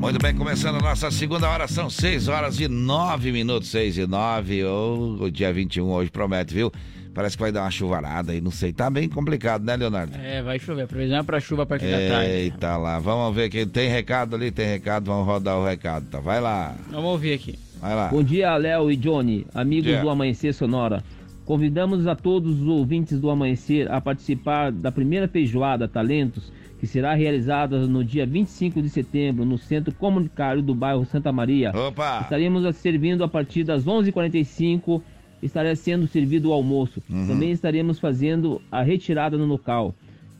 Speaker 1: Muito bem, começando a nossa segunda hora, são 6 horas e 9 minutos, 6 e 9. Oh, o dia 21 hoje promete, viu? Parece que vai dar uma chuvarada aí, não sei. Tá bem complicado, né, Leonardo?
Speaker 2: É, vai chover. A previsão é pra chuva a partir da tarde.
Speaker 1: Eita lá, vamos ver que tem recado ali, tem recado, vamos rodar o recado, tá? Vai lá.
Speaker 2: Vamos ouvir aqui.
Speaker 1: Vai lá.
Speaker 37: Bom dia, Léo e Johnny, amigos
Speaker 1: Dia.
Speaker 37: do Amanhecer Sonora. Convidamos a todos os ouvintes do Amanhecer a participar da primeira feijoada Talentos, que será realizada no dia 25 de setembro no Centro Comunitário do bairro Santa Maria.
Speaker 1: Opa!
Speaker 37: Estaremos servindo a partir das 11h45 estará sendo servido o almoço.
Speaker 1: Uhum.
Speaker 37: Também estaremos fazendo a retirada no local.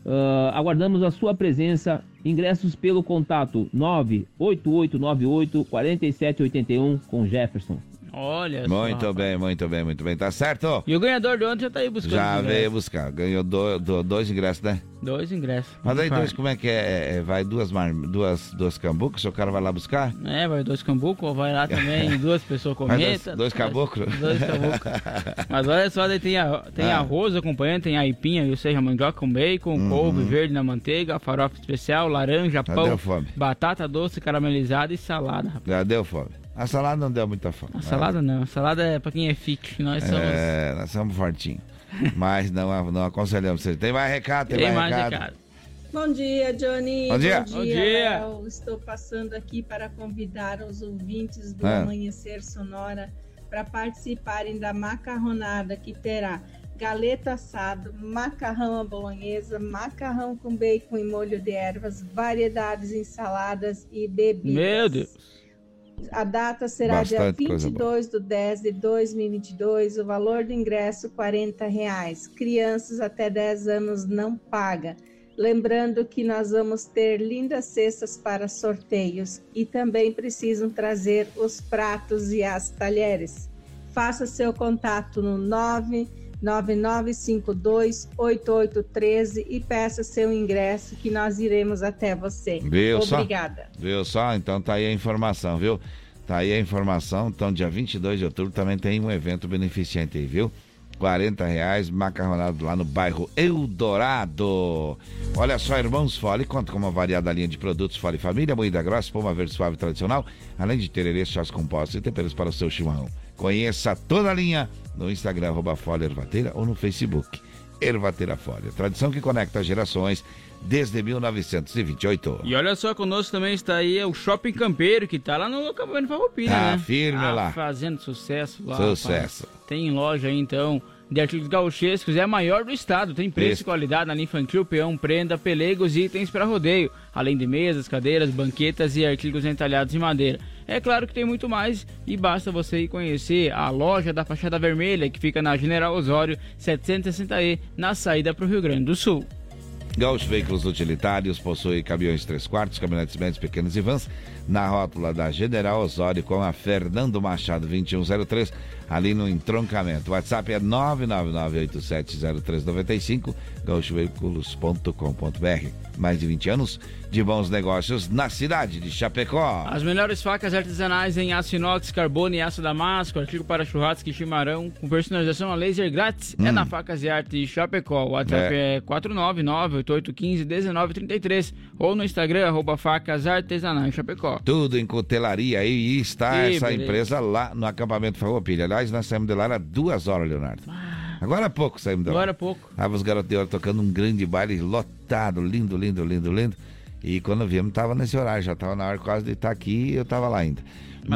Speaker 37: Ah, aguardamos a sua presença. Ingressos pelo contato 98898 4781 com Jefferson.
Speaker 2: Olha só.
Speaker 1: Muito bem, muito bem, muito bem. Tá certo?
Speaker 2: E o ganhador de ontem já tá aí buscando.
Speaker 1: Já veio buscar. Ganhou do- do- dois ingressos, né?
Speaker 2: Dois ingressos.
Speaker 1: Mas aí dois, como é que é? É, Vai duas, mar... duas, duas cambucas, o cara vai lá buscar?
Speaker 2: É, vai dois cambucos, vai lá também, (laughs) duas pessoas comentam.
Speaker 1: dois, dois caboclos?
Speaker 2: Dois caboclos. (laughs) Mas olha só, daí tem, a, tem
Speaker 1: Ah.
Speaker 2: arroz acompanhando, tem aipinha, ou seja, mandioca com bacon,
Speaker 1: Uhum.
Speaker 2: couve verde na manteiga, farofa especial, laranja,
Speaker 1: Já
Speaker 2: pão,
Speaker 1: deu fome.
Speaker 2: batata doce caramelizada e salada, rapaz.
Speaker 1: Já deu fome. A salada não deu muita fome.
Speaker 2: A salada não, a salada é pra quem é fit, nós somos...
Speaker 1: É, nós somos fortinhos. Mas não, não aconselhamos vocês. Tem mais recado, tem,
Speaker 2: Tem
Speaker 1: mais,
Speaker 2: mais
Speaker 1: recado.
Speaker 2: recado.
Speaker 38: Bom dia, Johnny.
Speaker 1: Bom dia.
Speaker 2: Bom dia.
Speaker 38: Léo. Estou passando aqui para convidar os ouvintes do
Speaker 1: Ah.
Speaker 38: Amanhecer Sonora para participarem da macarronada que terá galeto assado, macarrão à bolonhesa, macarrão com bacon e molho de ervas, variedades em saladas e bebidas.
Speaker 2: Meu Deus.
Speaker 38: A data será
Speaker 1: Bastante
Speaker 38: dia
Speaker 1: coisa
Speaker 38: 22 do 10 de 2022. O valor do ingresso 40 reais. Crianças até 10 anos não paga. Lembrando que nós vamos ter lindas cestas para sorteios e também precisam trazer os pratos e as talheres. Faça seu contato no 999528813 e peça seu ingresso que nós iremos até você.
Speaker 1: Viu só?
Speaker 38: Obrigada.
Speaker 1: Viu só? Então tá aí a informação, viu? Tá aí a informação. Então, dia 22 de outubro também tem um evento beneficente aí, viu? 40 reais, macarronado lá no bairro Eldorado. Olha só, Irmãos Fole conta com uma variada linha de produtos Fole Família, moída grossa, espuma verde suave tradicional, além de tererê, chás compostos e temperos para o seu chimarrão. Conheça toda a linha no Instagram, arroba Fole Ervateira ou no Facebook, Ervateira Fole. Tradição que conecta gerações desde 1928.
Speaker 2: E olha só, conosco também está aí o Shopping Campeiro, que tá lá no Campamento Farroupilha,
Speaker 1: Tá
Speaker 2: né?
Speaker 1: firme
Speaker 2: Tá
Speaker 1: lá.
Speaker 2: Fazendo sucesso lá.
Speaker 1: Sucesso.
Speaker 2: rapaz. Tem loja aí, então, de artigos gauchescos, é a maior do estado. Tem preço
Speaker 1: Isso.
Speaker 2: e qualidade na infantil, peão, prenda, pelegos e itens para rodeio. Além de mesas, cadeiras, banquetas e artigos entalhados em madeira. É claro que tem muito mais e basta você ir conhecer a loja da Fachada Vermelha, que fica na General Osório 760E, na saída para o Rio Grande do Sul.
Speaker 1: Gaúcho Veículos Utilitários possui caminhões 3 quartos, caminhonetes médios, pequenos e vans, na rótula da General Osório com a Fernando Machado 2103, ali no entroncamento. O WhatsApp é 999870395, gaúchoveículos.com.br. Mais de 20 anos de bons negócios na cidade de Chapecó.
Speaker 2: As melhores facas artesanais em aço inox, carbono e aço damasco, artigo para churrasco e chimarrão, com personalização a laser grátis, é
Speaker 1: Hum.
Speaker 2: na Facas e Arte Chapecó. O WhatsApp é, 499-8815-1933 ou no Instagram, arroba facas artesanais Chapecó.
Speaker 1: Tudo em cutelaria e está
Speaker 2: Que
Speaker 1: essa
Speaker 2: beleza.
Speaker 1: empresa lá no acampamento Farroupilha. Aliás, nós saímos de lá há duas horas, Leonardo. Agora há pouco saímos de lá.
Speaker 2: Agora há pouco.
Speaker 1: Tava os garotos de hora tocando um grande baile lotado, lindo, lindo, lindo, lindo. E quando viemos, tava nesse horário, já tava na hora quase de estar aqui e eu tava lá ainda.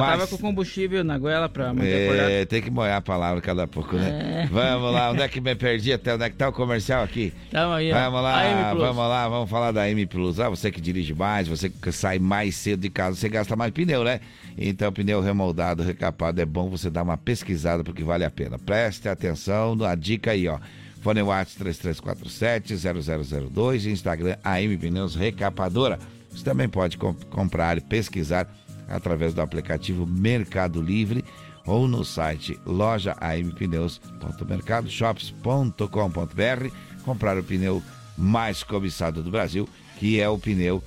Speaker 2: Mas, tava com combustível na goela pra manter.
Speaker 1: É, tem que molhar a palavra cada pouco, né?
Speaker 2: É.
Speaker 1: Vamos lá, onde é que me perdi até? Onde é que tá o comercial aqui?
Speaker 2: Tamo aí, ó.
Speaker 1: Vamos lá, vamos lá, vamos falar da M Plus. Ah, você que dirige mais, você que sai mais cedo de casa, você gasta mais pneu, né? Então, pneu remoldado, recapado, é bom você dar uma pesquisada porque vale a pena. Preste atenção na dica aí, ó. Fone WhatsApp 3347-0002, Instagram AM Pneus Recapadora. Você também pode com- comprar e pesquisar através do aplicativo Mercado Livre ou no site lojaampneus.mercadoshops.com.br comprar o pneu mais cobiçado do Brasil, que é o pneu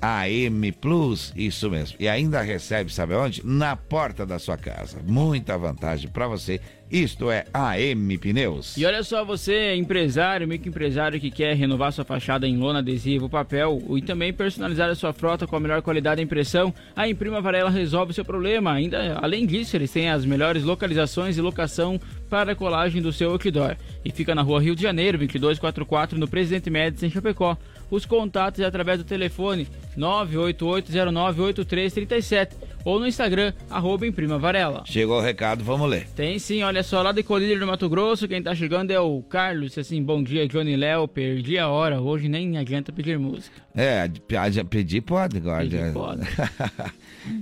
Speaker 1: AM Plus, isso mesmo. E ainda recebe, sabe onde? Na porta da sua casa. Muita vantagem para você. Isto é AM Pneus.
Speaker 2: E olha só, você, empresário, microempresário que quer renovar sua fachada em lona, adesivo, papel e também personalizar a sua frota com a melhor qualidade de impressão, a Imprima Varela resolve o seu problema. Ainda, além disso, eles têm as melhores localizações e locação para a colagem do seu outdoor. E fica na rua Rio de Janeiro, 2244, no Presidente Médici, em Chapecó. Os contatos é através do telefone 988098337 ou no Instagram, arroba Imprima Varela.
Speaker 1: Chegou o recado, vamos ler.
Speaker 2: Tem sim, olha só, lá de Colíder do Mato Grosso, quem tá chegando é o Carlos, assim, bom dia, Johnny Léo, perdi a hora, hoje nem adianta pedir música.
Speaker 1: É, pe- pedir pode, agora.
Speaker 2: Pedir pode. (laughs)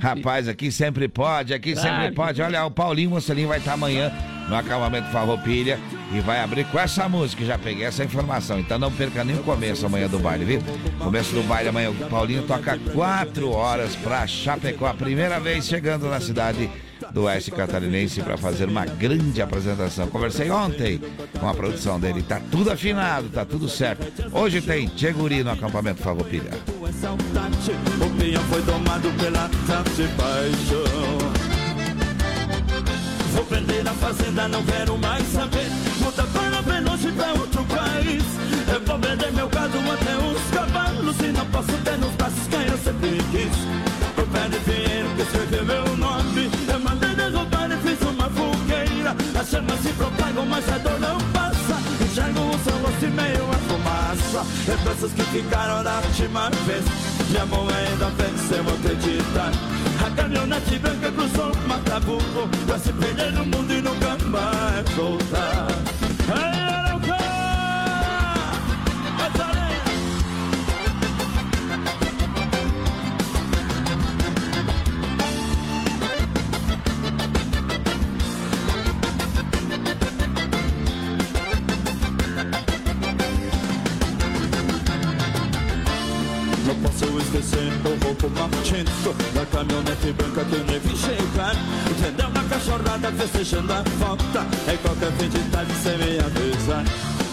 Speaker 1: Rapaz, aqui sempre pode, aqui
Speaker 2: Claro
Speaker 1: sempre pode. Olha, o Paulinho Mocelinho vai estar amanhã no acampamento Farroupilha e vai abrir com essa música. Já peguei essa informação, então não perca nem o começo amanhã do baile, viu? Começo do baile amanhã, o Paulinho toca 4 horas pra Chapecó, a primeira vez chegando na cidade do Oeste Catarinense para fazer uma grande apresentação. Conversei ontem com a produção dele, tá tudo afinado, tá tudo certo. Hoje tem Tcheguri no acampamento
Speaker 39: paixão. Vou vender a fazenda, não quero mais saber. Para bem longe pra outro país. Eu vou vender meu gado até os cavalos. E não posso ter nos braços quem eu sempre quis. De dinheiro que escreveu meu As chamas se propagam, mas a dor não passa. Enxergo o seu rosto e meio a fumaça. Lembranças que ficaram da última vez. Minha mão ainda venceu acreditar. A caminhonete branca cruzou o Matabuco Pra se perder no mundo e nunca mais voltar Ai, esquecer o roubo martento Da caminhonete branca que vi chegar. Entendeu? Na cachorrada festejando a falta É qualquer fim de tarde sem me avisar.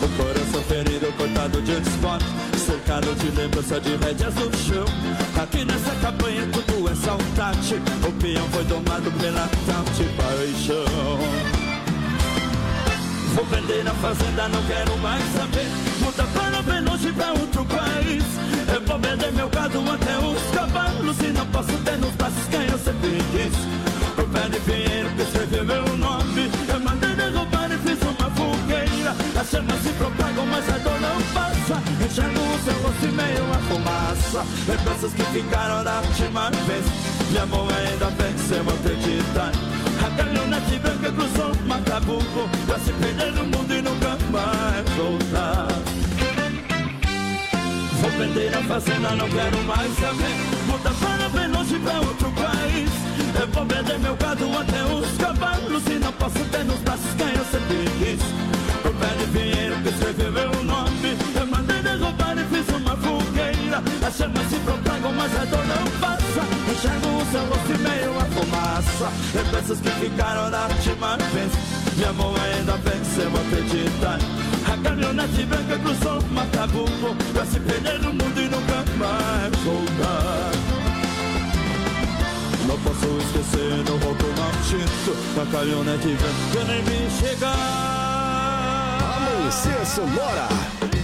Speaker 39: O coração ferido, cortado de esporte Cercado de lembrança de rédeas no chão. Aqui nessa campanha tudo é saudade O peão foi domado pela tal de paixão. Vou vender a fazenda, não quero mais saber. Muda para bem longe pra outro país. Eu vou vender meu gado até os cavalos. E não posso ter nos braços quem eu sempre quis. O pé de pinheiro que escreveu meu nome. Eu mandei derrubar e fiz uma fogueira. As chamas se propagam, mas a dor não passa. Enxergo o seu rosto e meio a fumaça. Lembranças que ficaram da última vez. Minha mão ainda venceu acreditar. A caminhonete branca cruzou o Macabuco Pra se perder no mundo e nunca mais voltar Vender a fazenda, não quero mais saber. Muda para bem longe pra outro país. Eu vou vender meu gado até os cavalos. E não posso ter nos braços quem eu sempre quis. Por pé de dinheiro que escreveu meu nome. Eu mandei derrubar e fiz uma fogueira. As chamas se propagam, mas a dor não passa. Enxergo o seu rosto e meio a fumaça. Lembranças que ficaram da última vez. Minha mão ainda venceu acreditar A caminhonete branca cruzou o Matabuco Pra se perder no mundo e nunca mais voltar Não posso esquecer no roubo maldito Da caminhonete branca nem me chegar
Speaker 16: Amanhecer Sonora.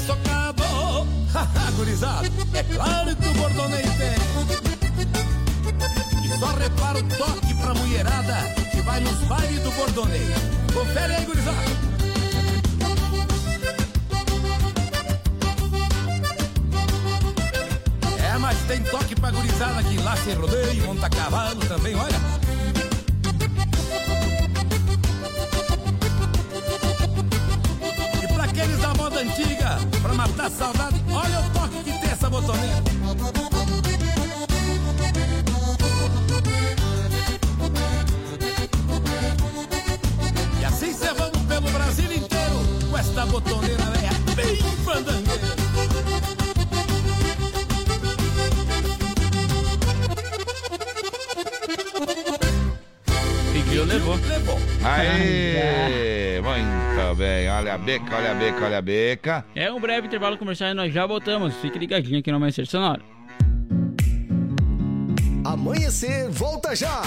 Speaker 40: Socado, (laughs) gurizada, é
Speaker 16: claro que o bordoneio tem. E só repara o toque pra mulherada que vai nos bailes do bordoneio. Confere aí, gurizada. É, mas tem toque pra gurizada que lá sem rodeio, monta cavalo também, olha. Moda antiga, pra matar a saudade, olha o toque que tem essa botoneira. E assim cê vamos pelo Brasil inteiro com esta botoneira velha bem fandangueira.
Speaker 2: Pediu, levou.
Speaker 16: Levou.
Speaker 1: Aê! Muito bem. Olha a beca, olha a beca, olha a beca.
Speaker 2: É um breve intervalo comercial e nós já voltamos. Fique ligadinho aqui no Amanhecer Sonora.
Speaker 13: Amanhecer, volta já!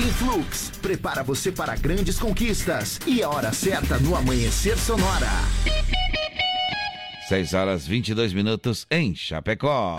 Speaker 8: Influx prepara você para grandes conquistas e a hora certa no Amanhecer Sonora.
Speaker 1: 6 horas 22 minutos em Chapecó.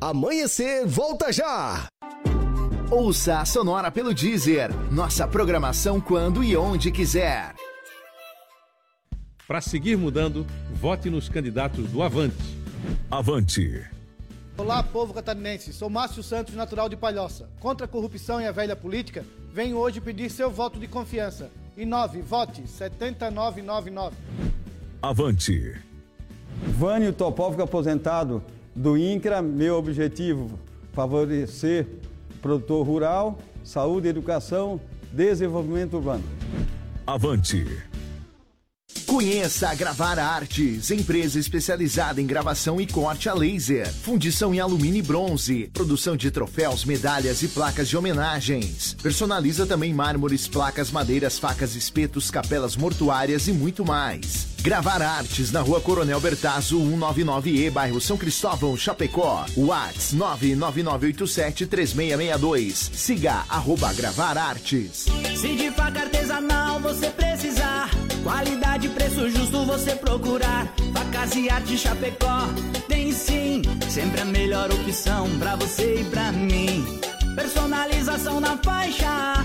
Speaker 13: Amanhecer, volta já!
Speaker 8: Ouça a Sonora pelo Deezer. Nossa programação quando e onde quiser.
Speaker 24: Para seguir mudando, vote nos candidatos do Avante.
Speaker 33: Avante.
Speaker 35: Olá, povo catarinense. Sou Márcio Santos, natural de Palhoça. Contra a corrupção e a velha política, venho hoje pedir seu voto de confiança. E 9, vote 7999.
Speaker 33: Avante.
Speaker 41: Vânio Topóvico aposentado do INCRA, meu objetivo favorecer produtor rural, saúde, educação, desenvolvimento urbano.
Speaker 33: Avante.
Speaker 8: Conheça a Gravar Artes, empresa especializada em gravação e corte a laser, fundição em alumínio e bronze, produção de troféus, medalhas e placas de homenagens. Personaliza também mármores, placas, madeiras, facas, espetos, capelas mortuárias e muito mais. Gravar Artes na Rua Coronel Bertazzo, 199E, bairro São Cristóvão, Chapecó. Whats 999873662. Siga arroba Gravar Artes.
Speaker 12: Se de faca artesanal você precisar, qualidade e preço justo você procurar. Facas e arte Chapecó tem sim, sempre a melhor opção pra você e pra mim. Personalização na faixa,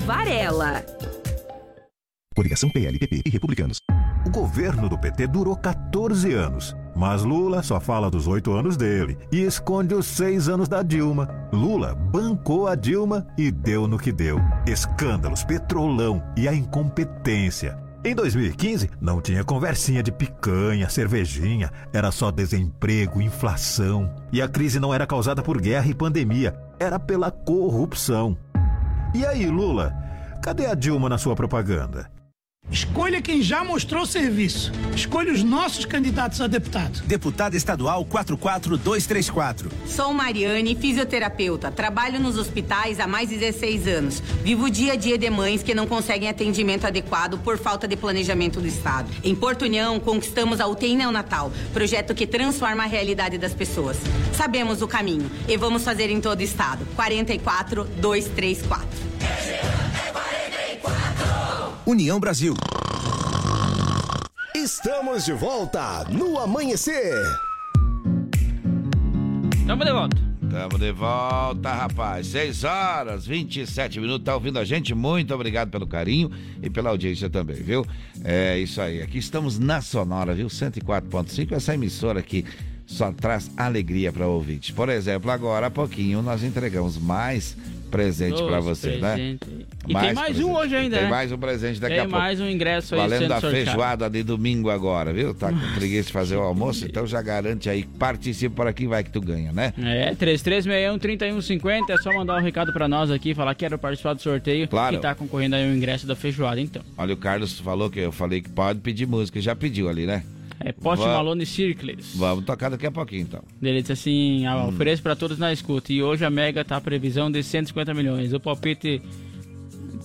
Speaker 11: Varela.
Speaker 42: Coligação PLPP e Republicanos.
Speaker 17: O governo do PT durou 14 anos, mas Lula só fala dos oito anos dele e esconde os seis anos da Dilma. Lula bancou a Dilma e deu no que deu: escândalos, petrolão e a incompetência. Em 2015, não tinha conversinha de picanha, cervejinha, era só desemprego, inflação. E a crise não era causada por guerra e pandemia, era pela corrupção. E aí, Lula? Cadê a Dilma na sua propaganda?
Speaker 43: Escolha quem já mostrou serviço. Escolha os nossos candidatos a deputado.
Speaker 44: Deputada Estadual 44234.
Speaker 45: Sou Mariane, fisioterapeuta. Trabalho nos hospitais há mais de 16 anos. Vivo o dia a dia de mães que não conseguem atendimento adequado por falta de planejamento do Estado. Em Porto União, conquistamos a UTI Neonatal, projeto que transforma a realidade das pessoas. Sabemos o caminho e vamos fazer em todo o Estado. 44234.
Speaker 44: União Brasil.
Speaker 16: Estamos de volta no amanhecer.
Speaker 2: Tamo de volta.
Speaker 1: Tamo de volta, rapaz. 6 horas, 27 minutos. Tá ouvindo a gente? Muito obrigado pelo carinho e pela audiência também, viu? É isso aí. Aqui estamos na Sonora, viu? 104.5. Essa emissora aqui só traz alegria para ouvintes. Por exemplo, agora há pouquinho nós entregamos mais presente para você,
Speaker 2: presente.
Speaker 1: né?
Speaker 2: E tem mais um hoje ainda,
Speaker 1: Tem
Speaker 2: né?
Speaker 1: mais um presente daqui
Speaker 2: Tem
Speaker 1: a pouco.
Speaker 2: mais um ingresso aí
Speaker 1: Valendo a feijoada de domingo agora, viu? Tá com preguiça de fazer o almoço, então já garante aí, participa por aqui, vai que tu ganha, né?
Speaker 2: É, 3361-3150, é só mandar um recado pra nós aqui, falar que quero participar do sorteio
Speaker 1: Claro.
Speaker 2: e tá concorrendo aí o ingresso da feijoada, então.
Speaker 1: Olha, o Carlos falou que eu falei que pode pedir música, já pediu ali, né?
Speaker 2: É Post
Speaker 1: Va-
Speaker 2: Malone Circles.
Speaker 1: Vamos tocar daqui a pouquinho, então.
Speaker 2: Ele disse assim, ah,
Speaker 1: Hum.
Speaker 2: ofereço pra todos na escuta. E hoje a Mega tá a previsão de 150 milhões. O palpite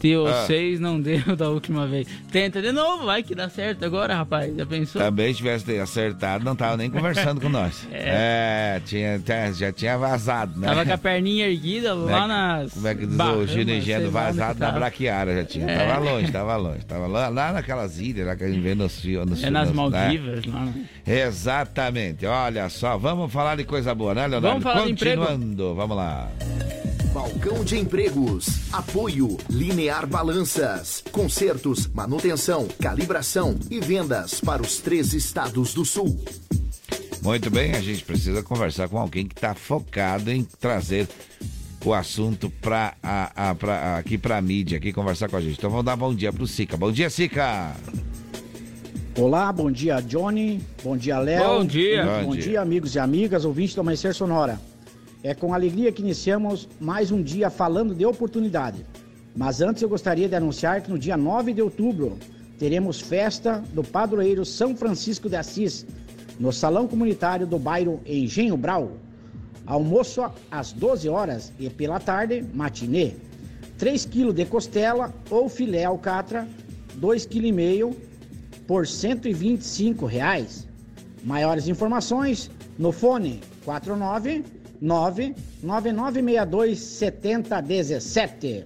Speaker 2: deu
Speaker 1: Ah.
Speaker 2: 6, não deu (laughs) da última vez. Tenta de novo, vai que dá certo agora, rapaz. Já pensou?
Speaker 1: Também se tivesse acertado, não tava nem conversando com nós. (laughs) É, tinha, tinha- já tinha vazado, né?
Speaker 2: Tava com a perninha erguida lá
Speaker 1: é que-
Speaker 2: nas.
Speaker 1: Como é que diz o
Speaker 2: lá onde
Speaker 1: vazado na
Speaker 2: tava.
Speaker 1: braquiária já tinha.
Speaker 2: É.
Speaker 1: Tava longe, tava longe. Tava lá, lá naquelas ilhas lá que a gente vê nos filmes. nos
Speaker 2: É nas
Speaker 1: né?
Speaker 2: Maldivas, lá. né?
Speaker 1: Exatamente. Olha só, vamos falar de coisa boa, né, Leonardo?
Speaker 8: Vamos falar de emprego?
Speaker 1: Continuando, vamos lá.
Speaker 8: Balcão de Empregos. Apoio Linear Balanças. Consertos, manutenção, calibração e vendas para os três estados do sul.
Speaker 1: Muito bem, a gente precisa conversar com alguém que está focado em trazer o assunto pra, a, a, pra- aqui para a mídia, aqui conversar com a gente. Então vamos dar bom dia pro Sica. Bom dia, Sica!
Speaker 46: Olá, bom dia Johnny, bom dia Léo.
Speaker 1: Bom dia.
Speaker 46: Bom,
Speaker 1: Bom
Speaker 46: dia.
Speaker 1: dia.
Speaker 46: amigos e amigas, ouvintes do Amanhecer Sonora. É com alegria que iniciamos mais um dia falando de oportunidade. Mas antes eu gostaria de anunciar que no dia 9 de outubro teremos festa do padroeiro São Francisco de Assis, no Salão Comunitário do bairro Engenho Brau. Almoço às 12 horas e pela tarde, matinê. 3 kg de costela ou filé alcatra, 2,5 kg por 125 reais. Maiores informações no fone 49 9962 7017.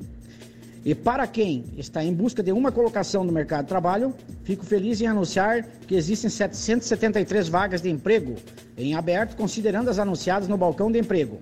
Speaker 46: E para quem está em busca de uma colocação no mercado de trabalho, fico feliz em anunciar que existem 773 vagas de emprego em aberto, considerando as anunciadas no balcão de emprego.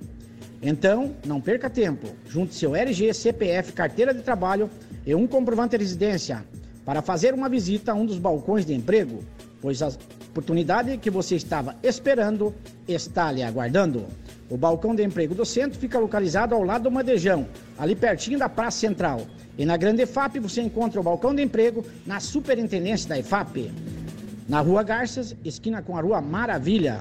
Speaker 46: Então, não perca tempo. Junte seu RG, CPF, carteira de trabalho e um comprovante de residência para fazer uma visita a um dos balcões de emprego, pois a oportunidade que você estava esperando está lhe aguardando. O balcão de emprego do centro fica localizado ao lado do Madejão, ali pertinho da Praça Central. E na Grande EFAP você encontra o balcão de emprego na Superintendência da EFAP. Na Rua Garças, esquina com a Rua Maravilha.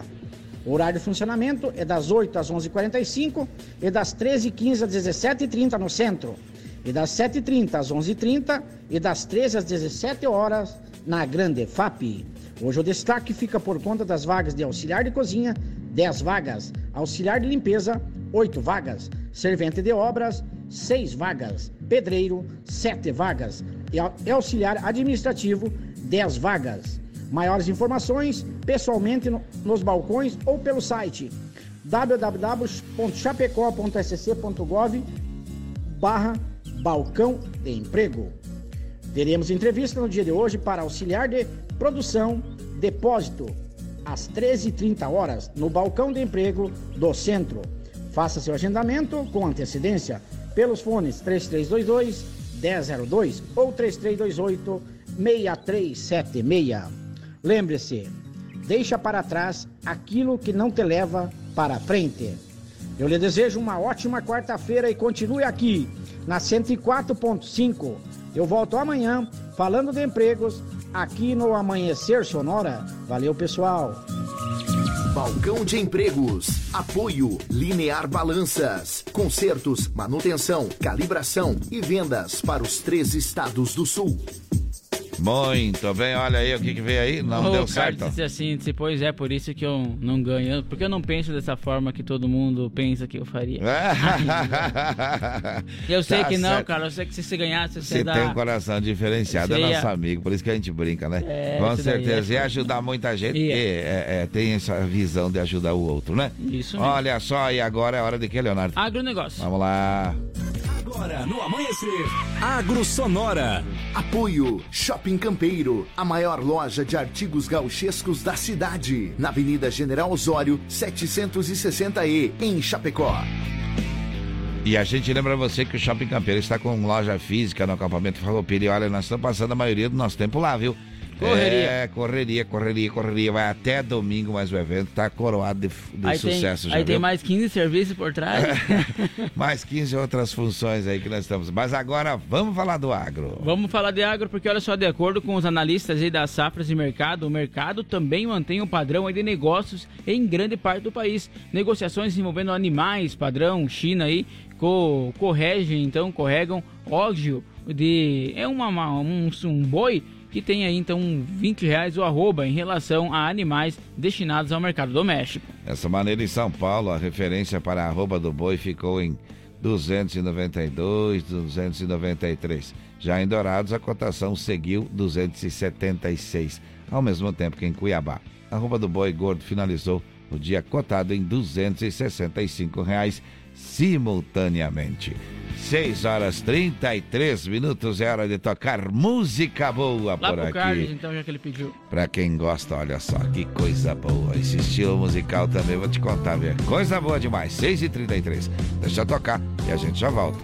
Speaker 46: O horário de funcionamento é das 8 às 11h45 e das 13h15 às 17h30 no centro. E das 7h30 às 11h30 e das 13 às 17 horas na Grande FAP. Hoje o destaque fica por conta das vagas de auxiliar de cozinha, 10 vagas, auxiliar de limpeza, 8 vagas, servente de obras, 6 vagas, pedreiro, 7 vagas e auxiliar administrativo, 10 vagas. Maiores informações pessoalmente no, nos balcões ou pelo site www.chapecó.sc.gov barra balcão de emprego. Teremos entrevista no dia de hoje para auxiliar de produção, depósito, às 13h30 horas, no balcão de emprego do centro. Faça seu agendamento com antecedência pelos fones 3322 1002 ou 3328 6376. Lembre-se, deixa para trás aquilo que não te leva para frente. Eu lhe desejo uma ótima quarta-feira e continue aqui na 104.5. Eu volto amanhã falando de empregos aqui no Amanhecer Sonora. Valeu, pessoal.
Speaker 8: Balcão de Empregos. Apoio Linear Balanças. Consertos, manutenção, calibração e vendas para os três estados do sul.
Speaker 1: Muito bem, olha aí o que, que veio aí, não
Speaker 2: o
Speaker 1: deu certo.
Speaker 2: disse assim, disse, pois é, por isso que eu não ganho. Porque eu não penso dessa forma que todo mundo pensa que eu faria. (laughs) eu sei
Speaker 1: Tá
Speaker 2: que não,
Speaker 1: certo.
Speaker 2: cara. Eu sei que se você ganhasse, você
Speaker 1: Você
Speaker 2: dá...
Speaker 1: tem um coração diferenciado, é
Speaker 2: Você ia-
Speaker 1: nosso amigo, por isso que a gente brinca, né?
Speaker 2: É,
Speaker 1: Com
Speaker 2: daí
Speaker 1: certeza.
Speaker 2: é
Speaker 1: E ajudar muita gente,
Speaker 2: Ia.
Speaker 1: que é, é, tem essa visão de ajudar o outro, né?
Speaker 2: Isso mesmo.
Speaker 1: Olha só, e agora é hora de que, Leonardo?
Speaker 2: Agronegócio.
Speaker 1: Vamos lá.
Speaker 34: Agora no Amanhecer. Agro Sonora.
Speaker 8: Apoio Shopping Campeiro, a maior loja de artigos gauchescos da cidade, na Avenida General Osório, 760E, em Chapecó.
Speaker 1: E a gente lembra você que o Shopping Campeiro está com loja física no acampamento Farroupilha. E olha, nós estamos passando a maioria do nosso tempo lá, viu?
Speaker 2: Correria.
Speaker 1: É, correria, correria, correria. Vai até domingo, mas o evento tá coroado de, de
Speaker 2: Aí, tem,
Speaker 1: sucesso já,
Speaker 2: aí tem
Speaker 1: viu?
Speaker 2: mais 15 serviços por trás. (laughs)
Speaker 1: Mais 15 outras funções aí que nós estamos. Mas agora vamos falar do agro.
Speaker 2: Vamos falar de agro, porque olha só, de acordo com os analistas aí das safras de mercado, o mercado também mantém um padrão aí de negócios em grande parte do país. Negociações envolvendo animais, padrão, China aí, co corregem, então, corregam ógio de. É uma, uma- um, um boi que tem aí então 20 reais o arroba em relação a animais destinados ao mercado doméstico.
Speaker 1: Dessa maneira, em São Paulo, a referência para a arroba do boi ficou em 292, 293. Já em Dourados, a cotação seguiu 276, ao mesmo tempo que em Cuiabá. A arroba do boi gordo finalizou o dia cotado em 265 reais simultaneamente. 6 horas 33 minutos, é hora de tocar música boa
Speaker 2: Lá
Speaker 1: por aqui.
Speaker 2: Carlos, então, já que ele pediu.
Speaker 1: Pra quem gosta, olha só, que coisa boa. Esse estilo musical também, vou te contar, viu? Coisa boa demais. 6h33. Deixa eu tocar e a gente já volta.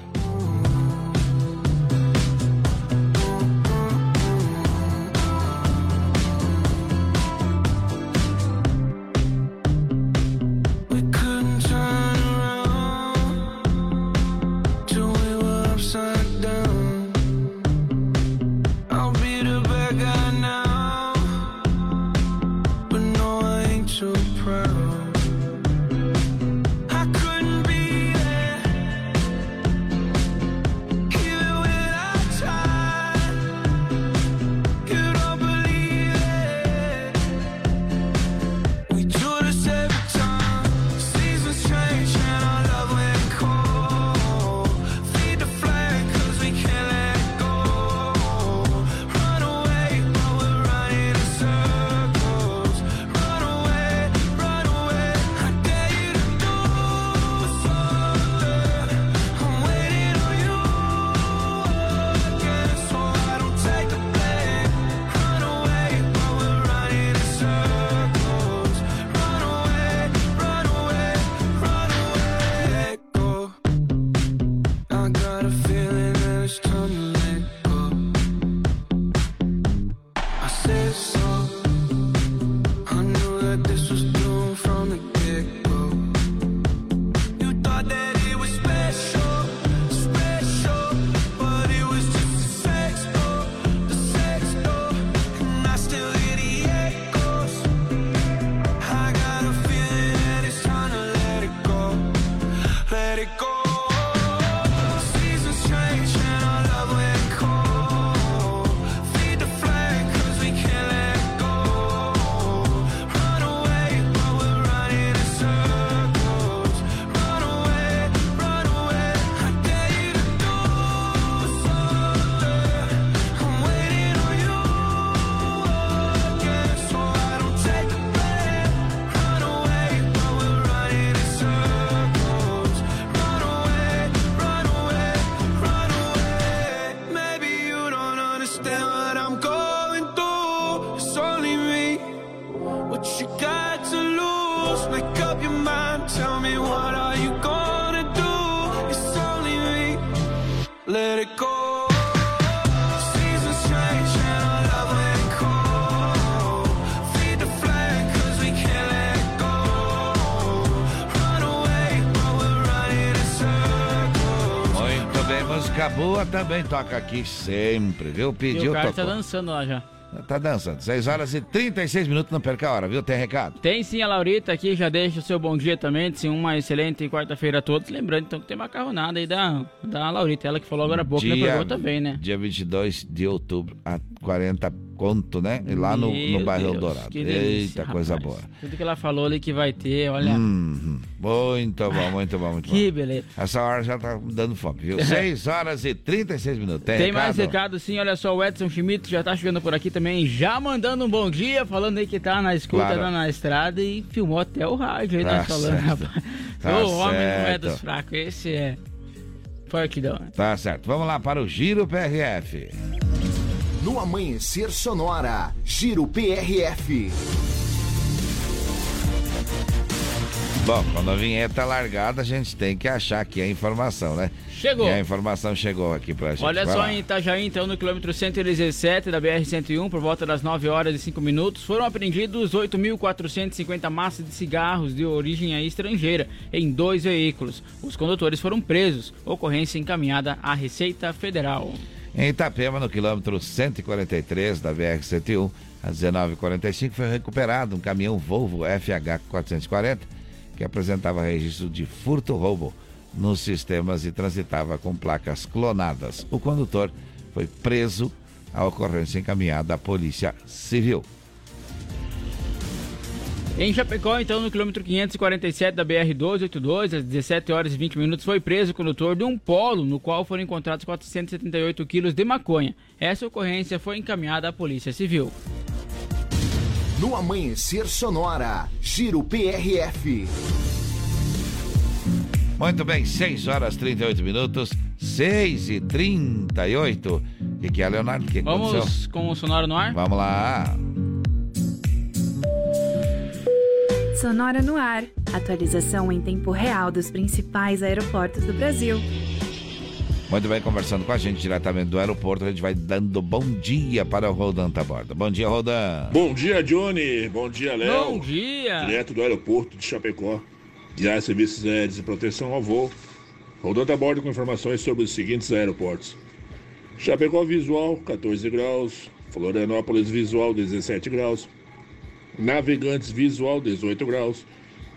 Speaker 1: Também toca aqui sempre, viu?
Speaker 2: E
Speaker 1: Pediu,
Speaker 2: o cara
Speaker 1: tocou.
Speaker 2: tá dançando lá já.
Speaker 1: Tá dançando. 6 horas e 36 minutos, não perca a hora, viu? Tem recado?
Speaker 2: Tem sim a Laurita aqui, já deixa o seu bom dia também, sim, uma excelente quarta-feira a todos. Lembrando então que tem macarronada aí da, da Laurita, ela que falou agora há pouco, né? Pegou também, né?
Speaker 1: Dia 22 de outubro, a 40 conto, né? E lá no, no bairro
Speaker 2: Deus,
Speaker 1: Eldorado.
Speaker 2: que
Speaker 1: Eita, coisa
Speaker 2: rapaz.
Speaker 1: boa.
Speaker 2: Tudo que ela falou ali que vai ter, olha.
Speaker 1: Uhum. Muito bom, muito bom, muito
Speaker 2: Que
Speaker 1: bom.
Speaker 2: beleza.
Speaker 1: Essa hora já tá dando fome, viu? (laughs) 6 horas e 36 minutos. Tem,
Speaker 2: Tem
Speaker 1: recado?
Speaker 2: mais recado sim, olha só, o Edson Schmidt já tá chegando por aqui também, já mandando um bom dia, falando aí que tá na escuta,
Speaker 1: Claro.
Speaker 2: tá na estrada e filmou até o rádio aí,
Speaker 1: Tá
Speaker 2: nós falando, rapaz.
Speaker 1: Tá
Speaker 2: o homem não é dos fracos, esse é fortidão. né?
Speaker 1: Tá certo. Vamos lá para o Giro PRF.
Speaker 8: No Amanhecer Sonora, Giro PRF.
Speaker 1: Bom, quando a vinheta é largada, a gente tem que achar aqui a informação, né?
Speaker 2: Chegou.
Speaker 1: E a informação chegou aqui pra gente.
Speaker 2: Olha
Speaker 1: Vai
Speaker 2: só,
Speaker 1: lá.
Speaker 2: em Itajaí, então, no quilômetro 117 da BR-101, por volta das 9 horas e 5 minutos, foram apreendidos 8.450 massas de cigarros de origem estrangeira em dois veículos. Os condutores foram presos. Ocorrência encaminhada à Receita Federal.
Speaker 1: Em Itapema, no quilômetro 143 da BR-101, às 19h45, foi recuperado um caminhão Volvo FH440 que apresentava registro de furto-roubo nos sistemas e transitava com placas clonadas. O condutor foi preso, a ocorrência encaminhada à Polícia Civil.
Speaker 2: Em Chapecó, então, no quilômetro 547 da BR-282, às 17 horas e 20 minutos, foi preso o condutor de um polo, no qual foram encontrados 478 quilos de maconha. Essa ocorrência foi encaminhada à Polícia Civil.
Speaker 8: No Amanhecer Sonora, Giro PRF.
Speaker 1: Muito bem, 6 horas 38 minutos, 6 e 38. O que, que é, Leonardo? O que,
Speaker 2: Vamos
Speaker 1: aconteceu?
Speaker 2: com o sonoro no ar?
Speaker 1: Vamos lá.
Speaker 47: Sonora no ar. Atualização em tempo real dos principais aeroportos do Brasil.
Speaker 1: Muito bem, conversando com a gente diretamente do aeroporto, a gente vai dando bom dia para o Rodan Taborda. Bom dia, Rodan.
Speaker 3: Bom dia, Johnny. Bom dia, Léo.
Speaker 2: Bom dia.
Speaker 3: Direto do aeroporto de Chapecó. Guiar serviços aéreos e proteção ao voo. Rodando a bordo com informações sobre os seguintes aeroportos. Chapecó Visual, 14 graus. Florianópolis Visual, 17 graus. Navegantes Visual, 18 graus.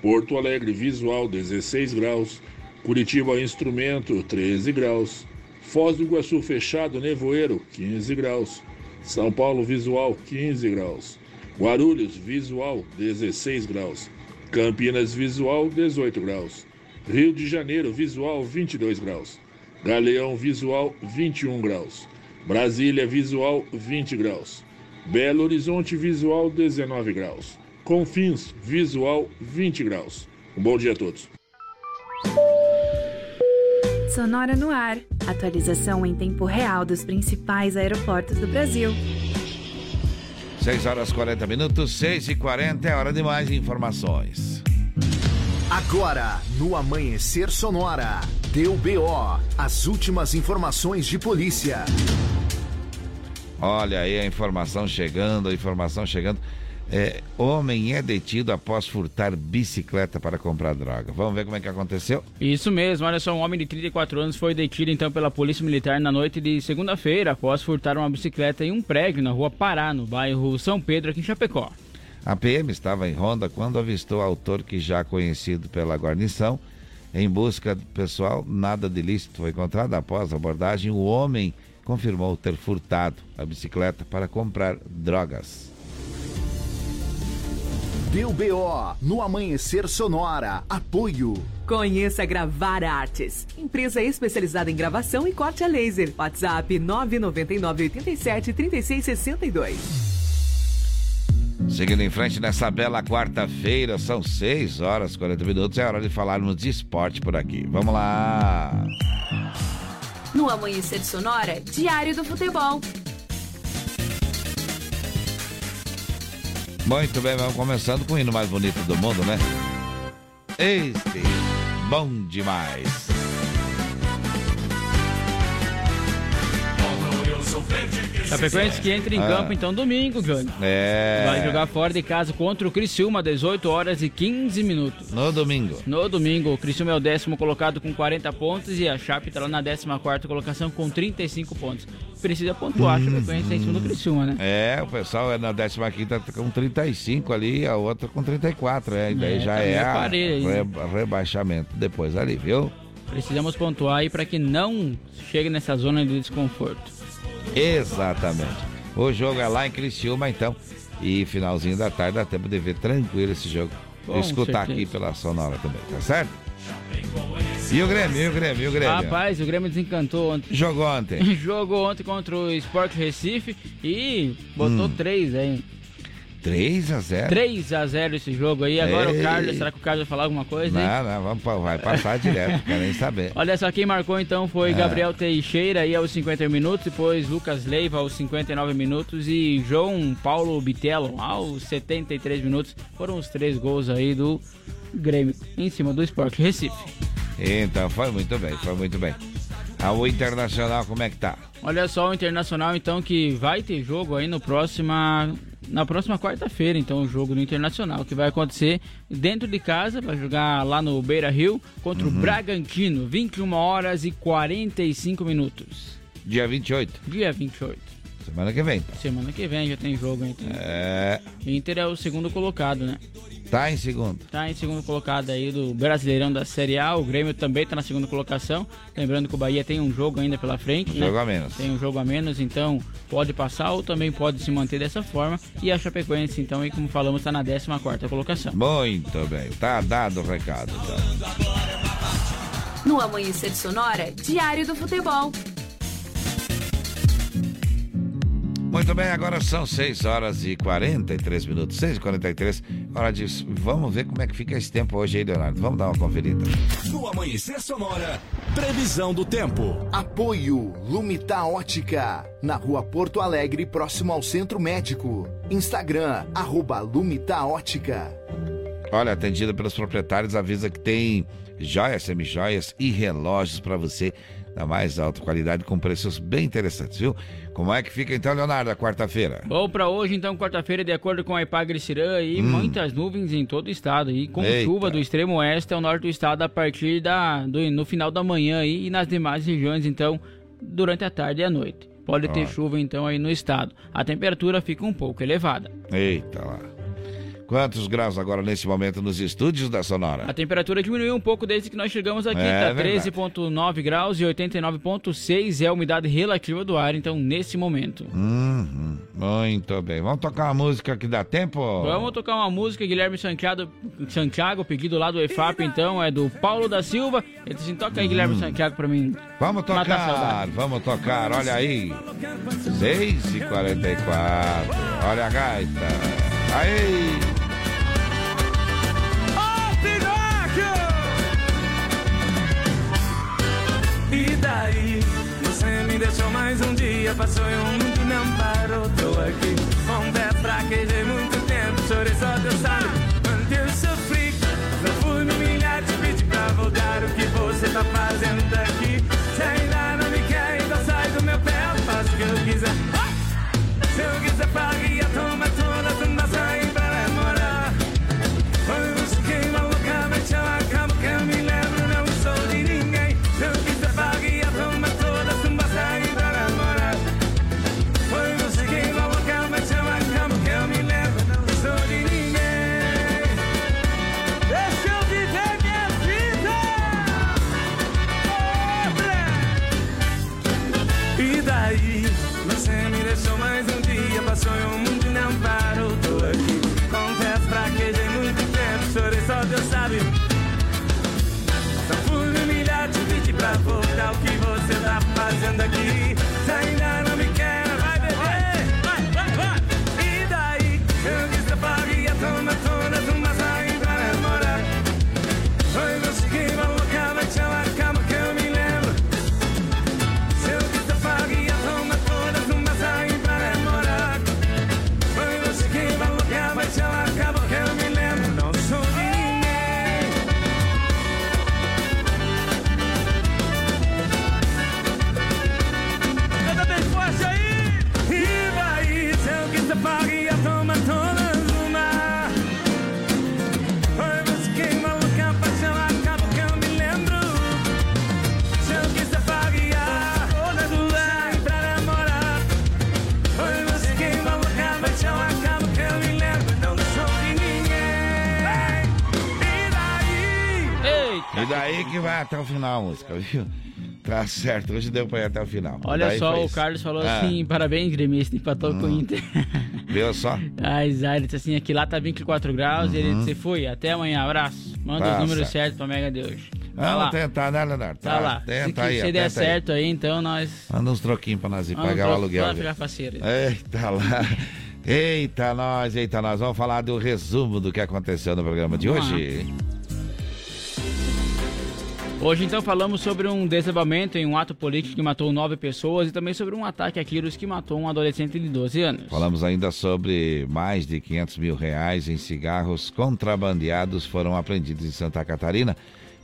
Speaker 3: Porto Alegre Visual, 16 graus. Curitiba Instrumento, 13 graus. Foz do Iguaçu Fechado Nevoeiro, 15 graus. São Paulo Visual, 15 graus. Guarulhos Visual, 16 graus. Campinas Visual, 18 graus. Rio de Janeiro Visual, 22 graus. Galeão Visual, 21 graus. Brasília Visual, 20 graus. Belo Horizonte Visual, 19 graus. Confins Visual, 20 graus. Um bom dia a todos.
Speaker 47: Sonora no ar. Atualização em tempo real dos principais aeroportos do Brasil.
Speaker 1: 6 horas 40 minutos, 6 e 40 é hora de mais informações.
Speaker 8: Agora, no Amanhecer Sonora, deu BO, as últimas informações de polícia.
Speaker 1: Olha aí a informação chegando, a informação chegando. É, homem é detido após furtar bicicleta para comprar droga. Vamos ver como é que aconteceu?
Speaker 2: Isso mesmo, olha só, um homem de 34 anos foi detido então pela Polícia Militar na noite de segunda-feira após furtar uma bicicleta em um prédio na rua Pará, no bairro São Pedro, aqui em Chapecó.
Speaker 1: A PM estava em ronda quando avistou autor que já conhecido pela guarnição. Em busca do pessoal, nada de ilícito foi encontrado. Após a abordagem, o homem confirmou ter furtado a bicicleta para comprar drogas.
Speaker 8: Deu BO, no Amanhecer Sonora, apoio.
Speaker 48: Conheça Gravar Artes, empresa especializada em gravação e corte a laser. WhatsApp 999 87 36 62.
Speaker 1: Seguindo em frente nessa bela quarta-feira, são 6 horas e 40 minutos, é hora de falarmos de esporte por aqui. Vamos lá!
Speaker 11: No Amanhecer Sonora, Diário do Futebol.
Speaker 1: Muito bem, vamos começando com o hino mais bonito do mundo, né? Este, bom demais.
Speaker 2: Bola Wilson, verde Chapecoense que entra em
Speaker 1: Ah.
Speaker 2: campo então domingo, Johnny.
Speaker 1: É.
Speaker 2: Vai jogar fora de casa contra o Criciúma, 18 horas e 15 minutos.
Speaker 1: No domingo.
Speaker 2: No domingo, o Criciúma é o décimo colocado com 40 pontos e a Chape tá lá na 14 colocação com 35 pontos. Precisa pontuar, a Chapecoense tá em cima do Criciúma, né?
Speaker 1: É, o pessoal é na 15 tá com 35 ali, a outra com 34, é, e daí
Speaker 2: É,
Speaker 1: já
Speaker 2: tá
Speaker 1: é a
Speaker 2: aí, né?
Speaker 1: re- rebaixamento depois ali, viu?
Speaker 2: Precisamos pontuar aí para que não chegue nessa zona de desconforto.
Speaker 1: Exatamente. O jogo é lá em Criciúma, então, e finalzinho da tarde dá tempo de ver tranquilo esse jogo.
Speaker 2: Com
Speaker 1: Escutar
Speaker 2: certeza.
Speaker 1: aqui pela Sonora também, tá certo? E o Grêmio, e o Grêmio, e o Grêmio?
Speaker 2: Rapaz, o Grêmio desencantou ontem.
Speaker 1: Jogou ontem. (laughs)
Speaker 2: Jogou ontem contra o Sport Recife e botou
Speaker 1: Hum.
Speaker 2: 3 aí.
Speaker 1: 3 a 0
Speaker 2: 3 a 0 esse jogo aí. Agora
Speaker 1: Ei.
Speaker 2: o Carlos, será que o Carlos vai falar alguma coisa? hein?
Speaker 1: Não, não, vamos, vai passar direto, quero nem saber.
Speaker 2: Olha só, quem marcou então foi
Speaker 1: É.
Speaker 2: Gabriel Teixeira aí aos 50 minutos, depois Lucas Leiva aos 59 minutos e João Paulo Bitello aos 73 minutos. Foram os três gols aí do Grêmio em cima do Sport Recife.
Speaker 1: Então, foi muito bem, foi muito bem. Ah, o Internacional, como é que tá?
Speaker 2: Olha só o Internacional então que vai ter jogo aí no próxima na próxima quarta-feira, então o jogo do Internacional que vai acontecer dentro de casa, vai jogar lá no Beira-Rio contra
Speaker 1: Uhum.
Speaker 2: o Bragantino, 21 horas e 45 minutos.
Speaker 1: Dia 28,
Speaker 2: Dia 28.
Speaker 1: Semana que vem.
Speaker 2: Semana que vem já tem jogo então.
Speaker 1: É,
Speaker 2: Inter é o segundo colocado, né?
Speaker 1: tá em segundo.
Speaker 2: Tá em segundo colocado aí do Brasileirão da Série A. O Grêmio também tá na segunda colocação. Lembrando que o Bahia tem um jogo ainda pela frente,
Speaker 1: Um
Speaker 2: né?
Speaker 1: jogo a menos.
Speaker 2: Tem um jogo a menos, então pode passar ou também pode se manter dessa forma. E a Chapecoense, então, aí, como falamos, tá na 14 quarta colocação.
Speaker 1: Muito bem, tá dado o recado. Então.
Speaker 11: No Amanhecer Sonora, Diário do Futebol.
Speaker 1: Muito bem, agora são 6 horas e 43 minutos, 6 e 43 Hora de. Vamos ver como é que fica esse tempo hoje aí, Leonardo. Vamos dar uma conferida.
Speaker 7: No Amanhecer Sonora, previsão do tempo.
Speaker 8: Apoio Lumita Ótica, na rua Porto Alegre, próximo ao Centro Médico. Instagram, arroba Lumita Ótica.
Speaker 1: Olha, atendida pelos proprietários, avisa que tem joias, semijoias e relógios para você da mais alta qualidade com preços bem interessantes, viu? Como é que fica então, Leonardo, a quarta-feira?
Speaker 2: Bom, pra hoje, então, quarta-feira, de acordo com a Ipagre Cirã, aí,
Speaker 1: Hum.
Speaker 2: muitas nuvens em todo o estado. E com
Speaker 1: Eita.
Speaker 2: chuva do extremo oeste ao norte do estado a partir da, do, no final da manhã aí, e nas demais regiões, então, durante a tarde e a noite. Pode ter chuva, então, aí no estado. A temperatura fica um pouco elevada.
Speaker 1: Eita lá. Quantos graus agora nesse momento nos estúdios da Sonora?
Speaker 2: A temperatura diminuiu um pouco desde que nós chegamos aqui,
Speaker 1: É
Speaker 2: tá
Speaker 1: verdade.
Speaker 2: 13,9 graus e 89,6 é a umidade relativa do ar, então, nesse momento.
Speaker 1: Uhum, muito bem. Vamos tocar uma música que dá tempo?
Speaker 2: Vamos tocar uma música, Guilherme Santiago, Santiago, pedido lá do EFAP, então, é do Paulo da Silva. Ele disse assim, toca aí, Guilherme Santiago, pra mim.
Speaker 1: Vamos tocar, vamos tocar, olha aí. 6 e 44 olha a gaita. Aí!
Speaker 10: E daí? Você me deixou mais um dia, passou e o mundo não parou. Tô aqui, confesso, fraquejei muito tempo, chorei só Deus sabe fazendo aqui? Que vai
Speaker 1: até o final a música, viu? Tá certo, hoje deu pra ir até o final.
Speaker 2: Olha
Speaker 1: Daí
Speaker 2: só, o
Speaker 1: isso.
Speaker 2: Carlos falou
Speaker 1: Ah,
Speaker 2: assim: parabéns, gremista, empatou com o Inter. (laughs)
Speaker 1: Viu só?
Speaker 2: Zé, ele disse assim: aqui lá tá 24 graus e ele
Speaker 1: Uhum.
Speaker 2: disse: foi, até amanhã, abraço. Manda
Speaker 1: Tá
Speaker 2: os números
Speaker 1: certo.
Speaker 2: certos pra Mega de hoje. Tá
Speaker 1: Vamos tentar, né, Leonardo?
Speaker 2: tá lá.
Speaker 1: Tenta
Speaker 2: se,
Speaker 1: aí,
Speaker 2: se der
Speaker 1: tenta aí.
Speaker 2: certo aí, então nós.
Speaker 1: Manda uns troquinhos pra nós ir
Speaker 2: Vamos
Speaker 1: pagar o
Speaker 2: pro-
Speaker 1: aluguel.
Speaker 2: pra faceiro.
Speaker 1: Eita lá. (laughs) Eita nós, eita nós. Vamos falar do resumo do que aconteceu no programa de
Speaker 2: Vamos lá.
Speaker 1: Hoje.
Speaker 2: Então falamos sobre um desabamento em um ato político que matou nove pessoas e também sobre um ataque a tiros que matou um adolescente de 12 anos.
Speaker 1: Falamos ainda sobre mais de 500 mil reais em cigarros contrabandeados foram apreendidos em Santa Catarina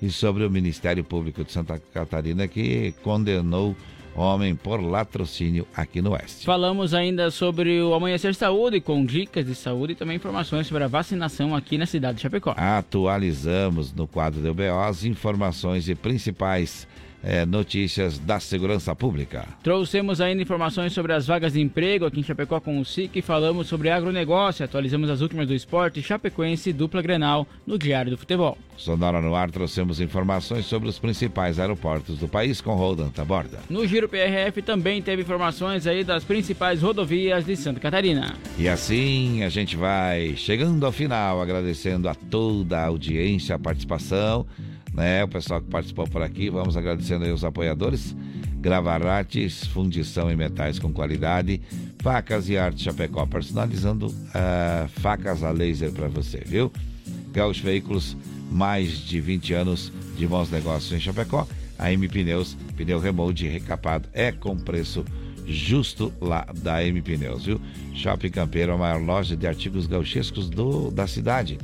Speaker 1: e sobre o Ministério Público de Santa Catarina que condenou homem por latrocínio aqui no Oeste.
Speaker 2: Falamos ainda sobre o Amanhecer Saúde com dicas de saúde e também informações sobre a vacinação aqui na cidade de Chapecó.
Speaker 1: Atualizamos no quadro do BO as informações e principais eh, notícias da segurança pública.
Speaker 2: Trouxemos ainda informações sobre as vagas de emprego aqui em Chapecó com o SIC e falamos sobre agronegócio. Atualizamos as últimas do esporte Chapecoense e dupla Grenal no Diário do Futebol.
Speaker 1: Sonora no ar trouxemos informações sobre os principais aeroportos do país com Roldan Taborda.
Speaker 2: No Giro PRF também teve informações aí das principais rodovias de Santa Catarina.
Speaker 1: E assim a gente vai chegando ao final, agradecendo a toda a audiência, a participação, né? O pessoal que participou por aqui, vamos agradecendo aí os apoiadores. Gravarates, fundição em metais com qualidade, facas e arte Chapecó, personalizando ah, facas a laser para você, viu? Gaúcho Veículos, mais de 20 anos de bons negócios em Chapecó. A M Pneus, pneu remold recapado, é com preço justo lá da M Pneus, viu? Shopping Campeiro, a maior loja de artigos gauchescos do, da cidade.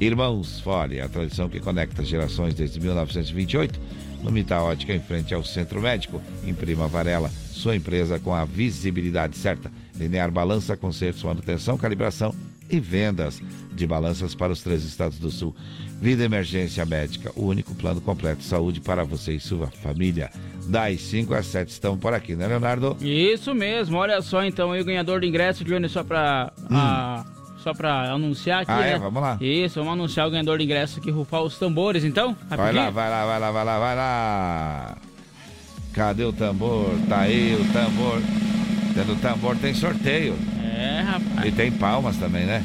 Speaker 1: Irmãos Fole, a tradição que conecta gerações desde 1928, no Mita Ótica, em frente ao Centro Médico, em Prima Varela, sua empresa com a visibilidade certa. Linear Balança, consertos, manutenção, calibração e vendas de balanças para os três estados do Sul. Vida Emergência Médica, o único plano completo de saúde para você e sua família. Das 5 às 7 estamos por aqui, né, Leonardo?
Speaker 2: Isso mesmo, olha só então aí o ganhador do ingresso, Johnny, só pra. ah, só pra anunciar aqui.
Speaker 1: Ah, é?
Speaker 2: né?
Speaker 1: Vamos lá.
Speaker 2: Isso, vamos anunciar o ganhador do ingresso aqui, rufar os tambores então.
Speaker 1: Vai
Speaker 2: rapidinho.
Speaker 1: lá, vai lá, vai lá, vai lá, vai lá. Cadê o tambor? Tá aí o tambor. Tendo tambor tem sorteio.
Speaker 2: É, rapaz.
Speaker 1: E tem palmas também, né?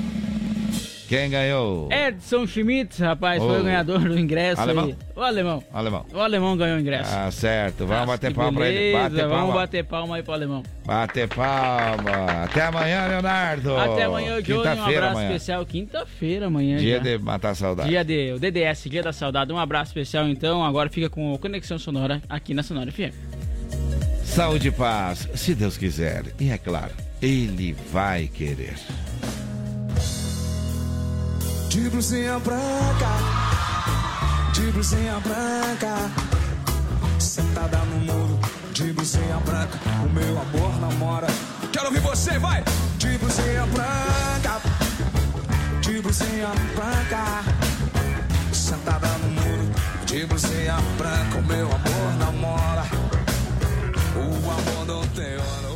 Speaker 1: Quem ganhou?
Speaker 2: Edson Schmitz, rapaz, foi o ganhador do ingresso
Speaker 1: Alemão?
Speaker 2: aí. O alemão.
Speaker 1: Alemão.
Speaker 2: O alemão ganhou o ingresso.
Speaker 1: Ah, certo. Vamos
Speaker 2: Nossa,
Speaker 1: bater palma pra ele.
Speaker 2: beleza,
Speaker 1: Bater
Speaker 2: Vamos
Speaker 1: palma.
Speaker 2: bater palma aí pro alemão.
Speaker 1: Bater palma. Até amanhã, Leonardo.
Speaker 2: Até amanhã, Johnny. Um abraço
Speaker 1: amanhã.
Speaker 2: especial. Quinta-feira amanhã.
Speaker 1: Dia
Speaker 2: já.
Speaker 1: de matar a saudade.
Speaker 2: Dia de o DDS, Dia da Saudade. Um abraço especial então. Agora fica com o Conexão Sonora aqui na Sonora FM.
Speaker 1: Saúde e paz, se Deus quiser. E é claro, Ele vai querer
Speaker 9: de blusinha branca, de blusinha branca, sentada no muro, de blusinha branca, o meu amor namora. Quero ouvir você, vai! De blusinha branca, de blusinha branca, sentada no muro, de blusinha branca, o meu amor namora. O amor não tem hora.